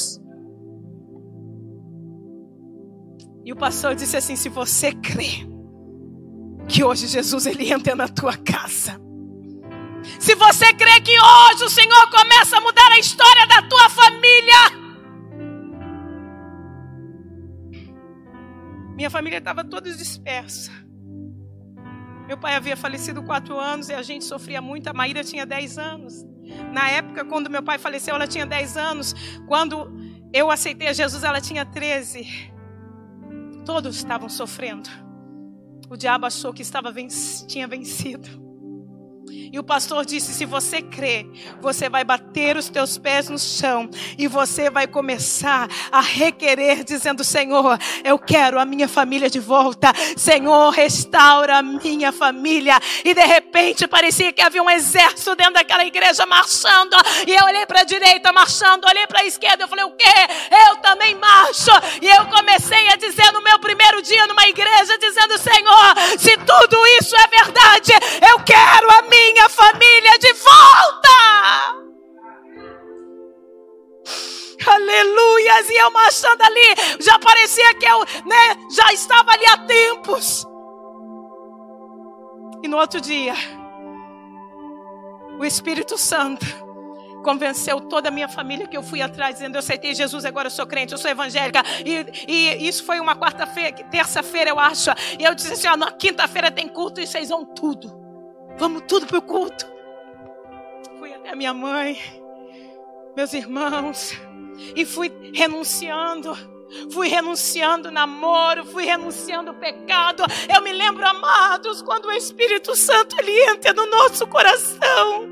E o pastor disse assim: se você crê que hoje Jesus ele entra na tua casa, se você crê que hoje o Senhor começa a mudar a história da tua família, minha família estava toda dispersa. Meu pai havia falecido quatro anos e a gente sofria muito. A Maíra tinha dez anos. Na época, quando meu pai faleceu, ela tinha 10 anos. Quando eu aceitei a Jesus, ela tinha 13. Todos estavam sofrendo. O diabo achou que estava venc tinha vencido. E o pastor disse: se você crê, você vai bater os teus pés no chão e você vai começar a requerer, dizendo: Senhor, eu quero a minha família de volta. Senhor, restaura a minha família. E de repente parecia que havia um exército dentro daquela igreja marchando. E eu olhei para a direita marchando, olhei para a esquerda. Eu falei: o quê? Eu também marcho. E eu comecei a dizer no meu primeiro dia numa igreja, dizendo: Senhor, se tudo isso é verdade, eu quero a minha minha família de volta. Aleluias! E eu marchando ali, já parecia que eu né, já estava ali há tempos. E no outro dia, o Espírito Santo convenceu toda a minha família que eu fui atrás, dizendo: Eu aceitei Jesus, agora eu sou crente, eu sou evangélica. E, e isso foi uma quarta-feira, terça-feira, eu acho. E eu disse assim: ó, Na quinta-feira tem culto e vocês vão tudo. Vamos tudo para o culto. Fui até a minha mãe, meus irmãos, e fui renunciando. Fui renunciando namoro, fui renunciando pecado. Eu me lembro, amados, quando o Espírito Santo ele entra no nosso coração.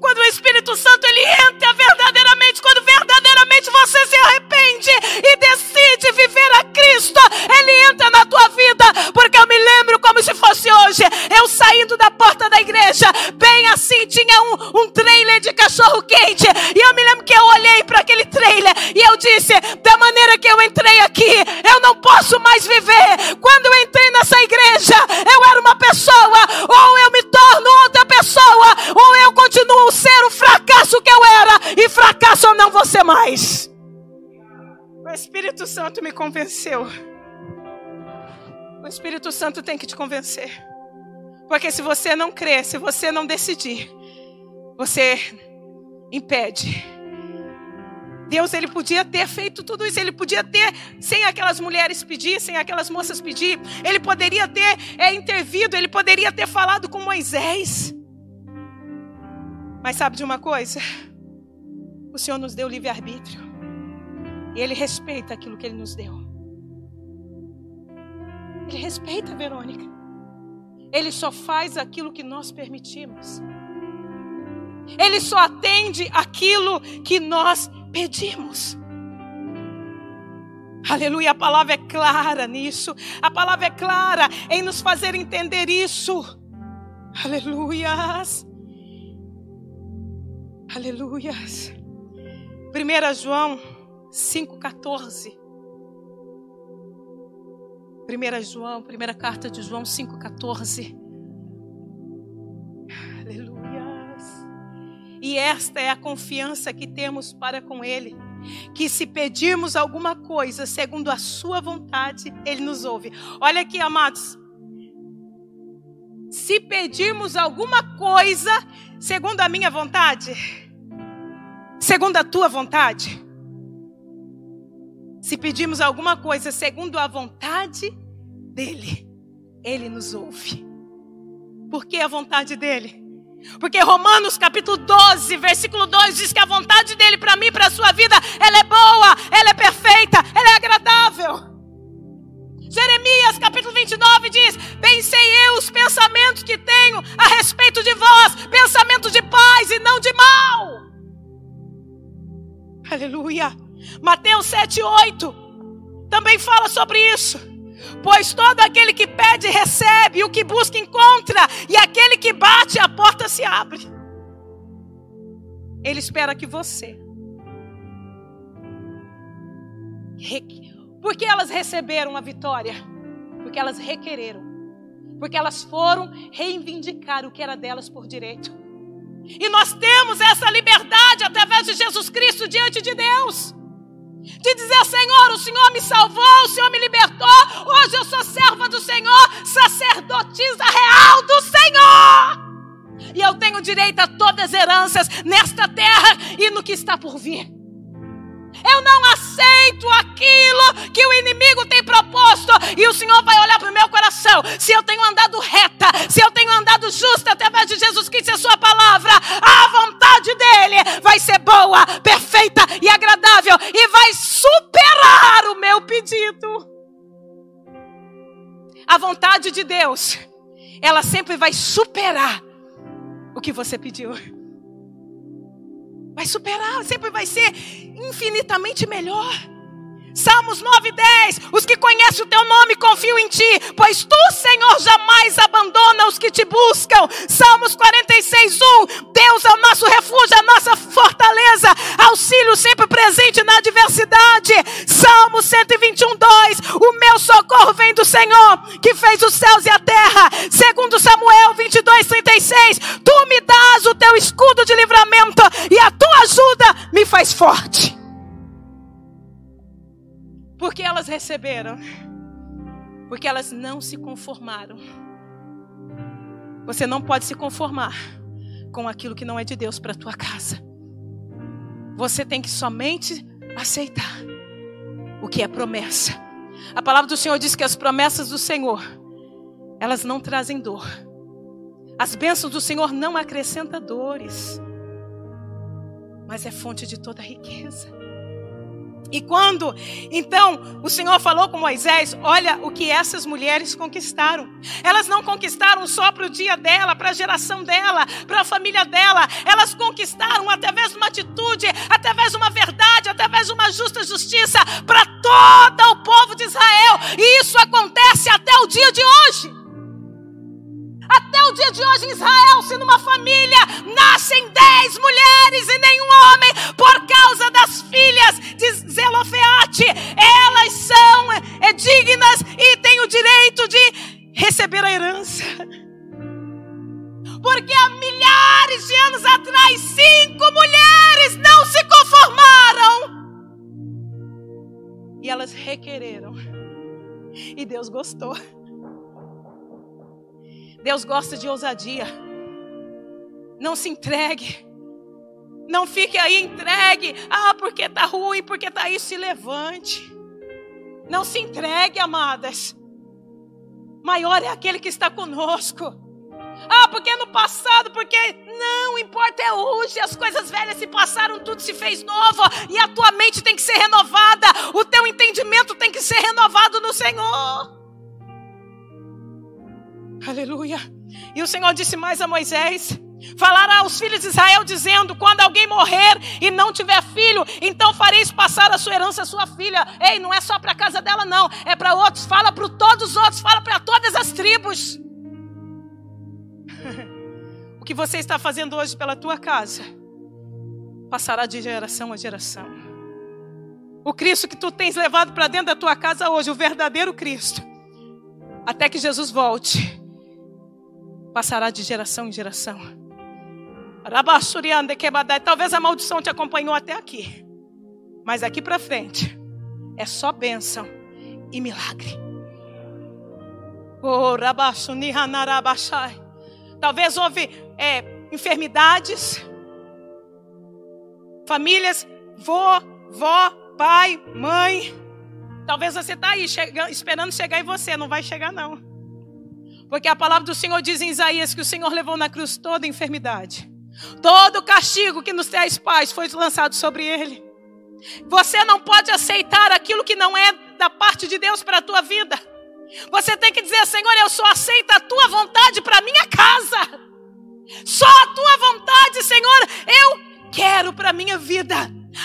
Quando o Espírito Santo ele entra verdadeiramente, quando verdadeiramente você se arrepende e decide viver a Cristo, ele entra na tua vida. Porque eu me lembro como se fosse hoje, eu saindo da porta da igreja, bem assim tinha um, um trailer de cachorro quente, e eu me lembro que eu olhei para aquele trailer e eu disse: da maneira que eu entrei aqui, eu não posso mais viver. Quando eu entrei nessa igreja, eu era uma pessoa, ou eu me torno outra pessoa, ou eu continuo ser o fracasso que eu era, e fracasso eu não vou ser mais. O Espírito Santo me convenceu. O Espírito Santo tem que te convencer. Porque se você não crer, se você não decidir, você impede. Deus, ele podia ter feito tudo isso, ele podia ter, sem aquelas mulheres pedir, sem aquelas moças pedir, ele poderia ter é, intervido, ele poderia ter falado com Moisés. Mas sabe de uma coisa? O Senhor nos deu livre-arbítrio. E Ele respeita aquilo que Ele nos deu. Ele respeita, Verônica. Ele só faz aquilo que nós permitimos. Ele só atende aquilo que nós pedimos. Aleluia, a palavra é clara nisso. A palavra é clara em nos fazer entender isso. Aleluias. Aleluias. 1 João 5,14. 1 João, primeira carta de João 5,14. Aleluias. E esta é a confiança que temos para com Ele. Que se pedirmos alguma coisa segundo a Sua vontade, Ele nos ouve. Olha aqui, amados. Se pedirmos alguma coisa segundo a minha vontade, segundo a tua vontade. Se pedimos alguma coisa segundo a vontade dele, ele nos ouve. Por que a vontade dele? Porque Romanos capítulo 12, versículo 2 diz que a vontade dele para mim, para a sua vida, ela é boa, ela é perfeita, ela é agradável. Jeremias capítulo 29 diz: Pensei eu os pensamentos que tenho a respeito de vós, pensamentos de paz e não de mal Aleluia. Mateus 7, 8 também fala sobre isso. Pois todo aquele que pede, recebe, e o que busca, encontra, e aquele que bate, a porta se abre. Ele espera que você. Porque elas receberam a vitória? Porque elas requereram. Porque elas foram reivindicar o que era delas por direito. E nós temos essa liberdade através de Jesus Cristo diante de Deus. De dizer, Senhor, o Senhor me salvou, o Senhor me libertou. Hoje eu sou serva do Senhor, sacerdotisa real do Senhor. E eu tenho direito a todas as heranças nesta terra e no que está por vir. Eu não aceito aquilo que o inimigo tem proposto. E o Senhor vai olhar para o meu coração. Se eu tenho andado reta, se eu tenho andado justa através de Jesus Cristo e a Sua palavra, a vontade dEle vai ser boa, perfeita e agradável. E vai superar o meu pedido. A vontade de Deus, ela sempre vai superar o que você pediu. Vai superar, sempre vai ser infinitamente melhor. Salmos 9 10. Os que conhecem o teu nome confiam em ti, pois tu, Senhor, jamais abandona os que te buscam. Salmos 46 1. Deus é o nosso refúgio, a nossa fortaleza, auxílio sempre presente na adversidade. Salmos 121 2. O meu socorro vem do Senhor, que fez os céus e a terra. Segundo Samuel 22 36. Tu me dás o teu escudo de livramento e a tua ajuda me faz forte. Porque elas receberam. Porque elas não se conformaram. Você não pode se conformar com aquilo que não é de Deus para a tua casa. Você tem que somente aceitar o que é promessa. A palavra do Senhor diz que as promessas do Senhor, elas não trazem dor. As bênçãos do Senhor não acrescentam dores, mas é fonte de toda riqueza. E quando então o Senhor falou com Moisés: Olha o que essas mulheres conquistaram. Elas não conquistaram só para o dia dela, para a geração dela, para a família dela. Elas conquistaram através de uma atitude, através de uma verdade, através de uma justa justiça para todo o povo de Israel. E isso acontece até o dia de hoje. Até o dia de hoje em Israel, se numa família nascem dez mulheres e nenhum homem, por causa das filhas de Zelofeate, elas são dignas e têm o direito de receber a herança. Porque há milhares de anos atrás, cinco mulheres não se conformaram. E elas requereram. E Deus gostou. Deus gosta de ousadia. Não se entregue. Não fique aí entregue. Ah, porque tá ruim, porque tá aí, se levante. Não se entregue, amadas. Maior é aquele que está conosco. Ah, porque no passado, porque não importa é hoje, as coisas velhas se passaram, tudo se fez novo, e a tua mente tem que ser renovada, o teu entendimento tem que ser renovado no Senhor. Aleluia. E o Senhor disse mais a Moisés: Falará aos filhos de Israel, dizendo: Quando alguém morrer e não tiver filho, então fareis passar a sua herança à sua filha. Ei, não é só para a casa dela, não, é para outros. Fala para todos os outros, fala para todas as tribos. o que você está fazendo hoje pela tua casa passará de geração a geração. O Cristo que tu tens levado para dentro da tua casa hoje, o verdadeiro Cristo, até que Jesus volte, passará de geração em geração. Talvez a maldição te acompanhou até aqui. Mas aqui para frente é só bênção e milagre. Oh, Talvez houve é, enfermidades, famílias, vô, vó, pai, mãe. Talvez você está aí chega, esperando chegar em você, não vai chegar não. Porque a palavra do Senhor diz em Isaías que o Senhor levou na cruz toda enfermidade. Todo o castigo que nos traz paz foi lançado sobre ele. Você não pode aceitar aquilo que não é da parte de Deus para a tua vida. Você tem que dizer, Senhor, eu só aceito a tua vontade para minha casa. Só a tua vontade, Senhor, eu quero para minha vida.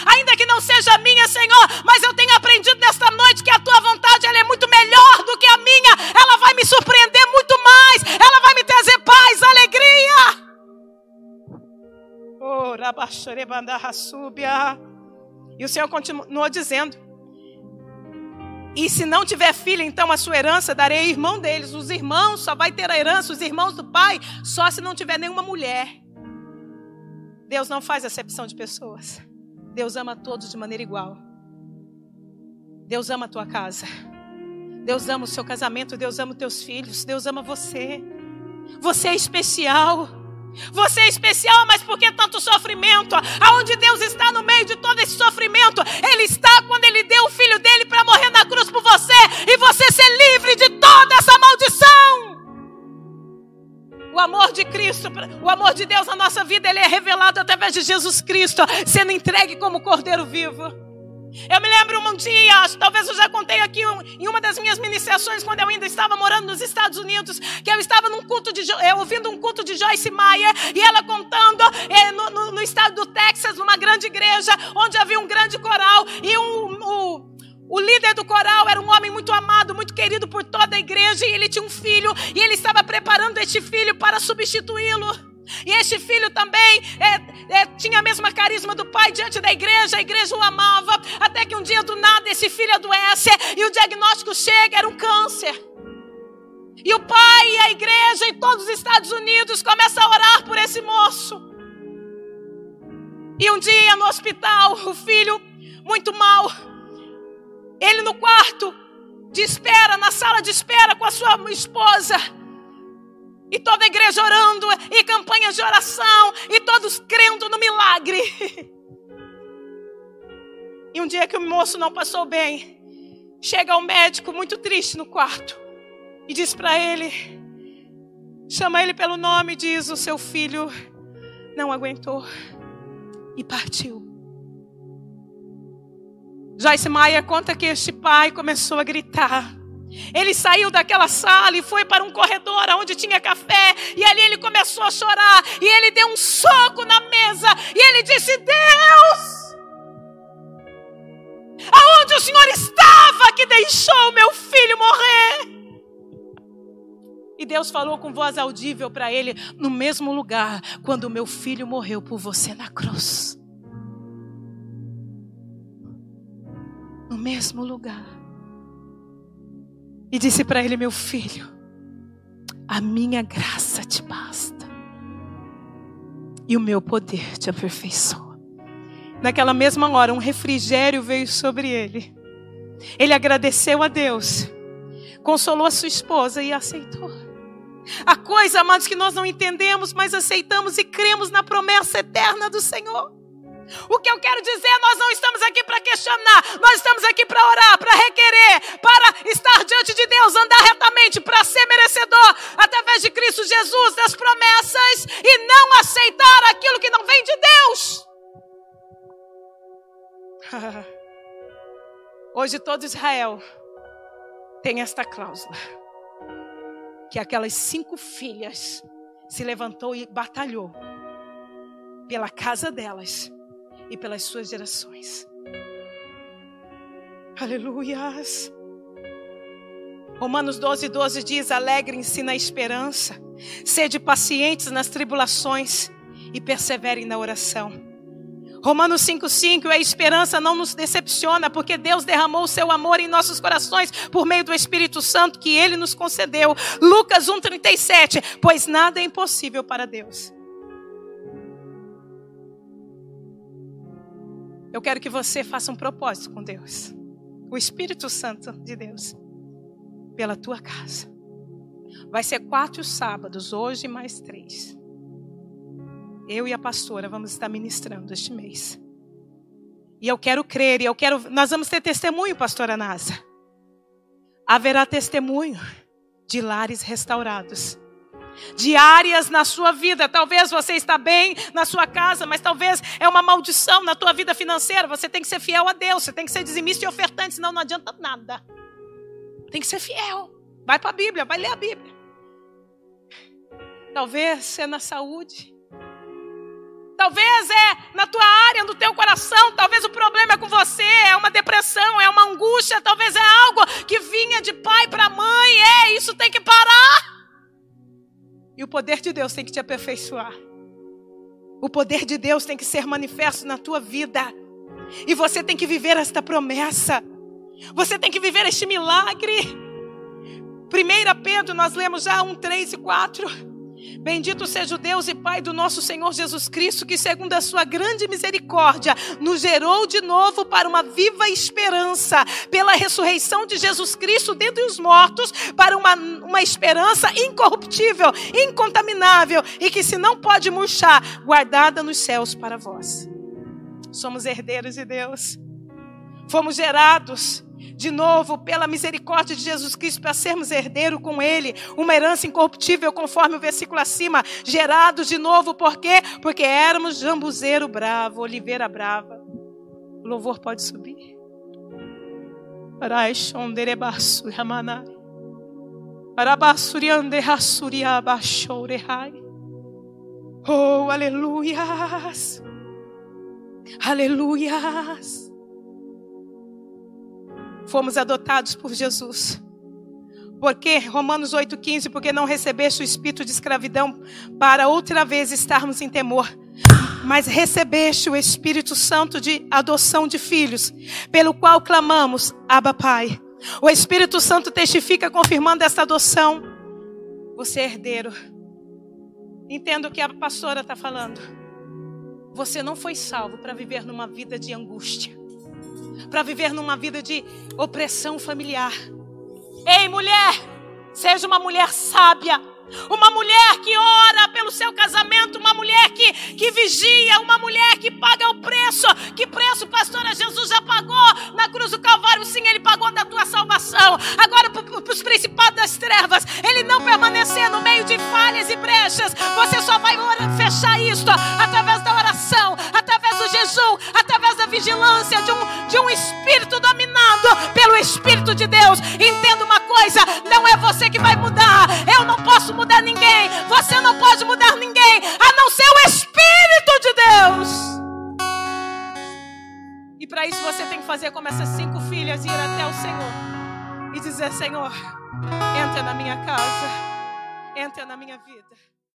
Ainda que não seja minha, Senhor, mas eu tenho aprendido nesta noite que a tua vontade ela é muito melhor do que a minha. Ela vai me surpreender muito mais. Ela vai me trazer paz, alegria. Oh, e o Senhor continuou dizendo: E se não tiver filho, então a sua herança darei irmão deles. Os irmãos só vai ter a herança, os irmãos do pai, só se não tiver nenhuma mulher. Deus não faz acepção de pessoas. Deus ama todos de maneira igual. Deus ama a tua casa. Deus ama o seu casamento. Deus ama os teus filhos. Deus ama você. Você é especial. Você é especial, mas por que tanto sofrimento? Aonde Deus está no meio de todo esse sofrimento? Ele está quando Ele deu o filho dele para morrer na cruz por você e você ser livre de toda essa maldição. O amor de Cristo, o amor de Deus na nossa vida, ele é revelado através de Jesus Cristo, sendo entregue como Cordeiro vivo. Eu me lembro um dia, talvez eu já contei aqui em uma das minhas ministrações, quando eu ainda estava morando nos Estados Unidos, que eu estava num culto de, eu, ouvindo um culto de Joyce Meyer, e ela contando é, no, no, no, estado do Texas, numa grande igreja, onde havia um grande coral, e um, um o líder do coral era um homem muito amado, muito querido por toda a igreja, e ele tinha um filho, e ele estava preparando este filho para substituí-lo. E este filho também é, é, tinha a mesma carisma do pai diante da igreja, a igreja o amava, até que um dia do nada esse filho adoece e o diagnóstico chega, era um câncer. E o pai e a igreja em todos os Estados Unidos começam a orar por esse moço. E um dia no hospital, o filho, muito mal, ele no quarto de espera, na sala de espera com a sua esposa. E toda a igreja orando, e campanhas de oração, e todos crendo no milagre. E um dia que o moço não passou bem, chega o médico muito triste no quarto e diz para ele: chama ele pelo nome diz: O seu filho não aguentou e partiu. Joyce Maia conta que este pai começou a gritar. Ele saiu daquela sala e foi para um corredor onde tinha café, e ali ele começou a chorar, e ele deu um soco na mesa, e ele disse: Deus, aonde o Senhor estava que deixou meu filho morrer? E Deus falou com voz audível para ele, no mesmo lugar, quando meu filho morreu por você na cruz. Mesmo lugar e disse para ele: Meu filho, a minha graça te basta, e o meu poder te aperfeiçoa. Naquela mesma hora, um refrigério veio sobre ele. Ele agradeceu a Deus, consolou a sua esposa e aceitou. A coisa, amados, que nós não entendemos, mas aceitamos e cremos na promessa eterna do Senhor. O que eu quero dizer, nós não estamos aqui para questionar, nós estamos aqui para orar, para requerer, para estar diante de Deus, andar retamente, para ser merecedor, através de Cristo Jesus, das promessas e não aceitar aquilo que não vem de Deus. Hoje todo Israel tem esta cláusula: que aquelas cinco filhas se levantou e batalhou pela casa delas e pelas suas gerações. Aleluias. Romanos 12, 12 diz: Alegrem-se na esperança, sede pacientes nas tribulações e perseverem na oração. Romanos 5,5, a esperança não nos decepciona, porque Deus derramou o seu amor em nossos corações por meio do Espírito Santo que Ele nos concedeu. Lucas 1,37, pois nada é impossível para Deus. Eu quero que você faça um propósito com Deus, o Espírito Santo de Deus, pela tua casa. Vai ser quatro sábados, hoje mais três. Eu e a pastora vamos estar ministrando este mês. E eu quero crer, e eu quero. Nós vamos ter testemunho, pastora Nasa. Haverá testemunho de lares restaurados de áreas na sua vida. Talvez você está bem na sua casa, mas talvez é uma maldição na tua vida financeira. Você tem que ser fiel a Deus, você tem que ser dizimista e ofertante, senão não adianta nada. Tem que ser fiel. Vai para a Bíblia, vai ler a Bíblia. Talvez é na saúde. Talvez é na tua área, no teu coração. Talvez o problema é com você, é uma depressão, é uma angústia. Talvez é algo que vinha de pai para mãe. É, isso tem que parar. E o poder de Deus tem que te aperfeiçoar. O poder de Deus tem que ser manifesto na tua vida. E você tem que viver esta promessa. Você tem que viver este milagre. 1 Pedro, nós lemos já 1, 3 e 4. Bendito seja o Deus e Pai do nosso Senhor Jesus Cristo, que, segundo a sua grande misericórdia, nos gerou de novo para uma viva esperança, pela ressurreição de Jesus Cristo dentre os mortos, para uma, uma esperança incorruptível, incontaminável e que se não pode murchar, guardada nos céus para vós. Somos herdeiros de Deus, fomos gerados de novo pela misericórdia de Jesus Cristo para sermos herdeiros com Ele, uma herança incorruptível, conforme o versículo acima, gerados de novo, por quê? Porque éramos jambuzeiro bravo, oliveira brava. O louvor pode subir. Oh, aleluias. Aleluias fomos adotados por Jesus. Porque, Romanos 8,15, porque não recebeste o espírito de escravidão para outra vez estarmos em temor, mas recebeste o Espírito Santo de adoção de filhos, pelo qual clamamos, Abba Pai. O Espírito Santo testifica confirmando esta adoção. Você é herdeiro. Entendo o que a pastora está falando. Você não foi salvo para viver numa vida de angústia para viver numa vida de opressão familiar. Ei, mulher, seja uma mulher sábia. Uma mulher que ora pelo seu casamento, uma mulher que, que vigia, uma mulher que paga o preço. Que preço, pastora Jesus já pagou na cruz do Calvário? Sim, ele pagou da tua salvação. Agora, para os principados das trevas, ele não permanecer no meio de falhas e brechas. Você só vai fechar isto através da oração, através do jejum, através da vigilância de um, de um espírito dominado pelo Espírito de Deus. Entenda uma coisa: não é você que vai mudar. Eu não posso mudar ninguém. Você não pode mudar ninguém, a não ser o Espírito de Deus. E para isso você tem que fazer como essas cinco filhas ir até o Senhor e dizer: Senhor, entra na minha casa, entra na minha vida.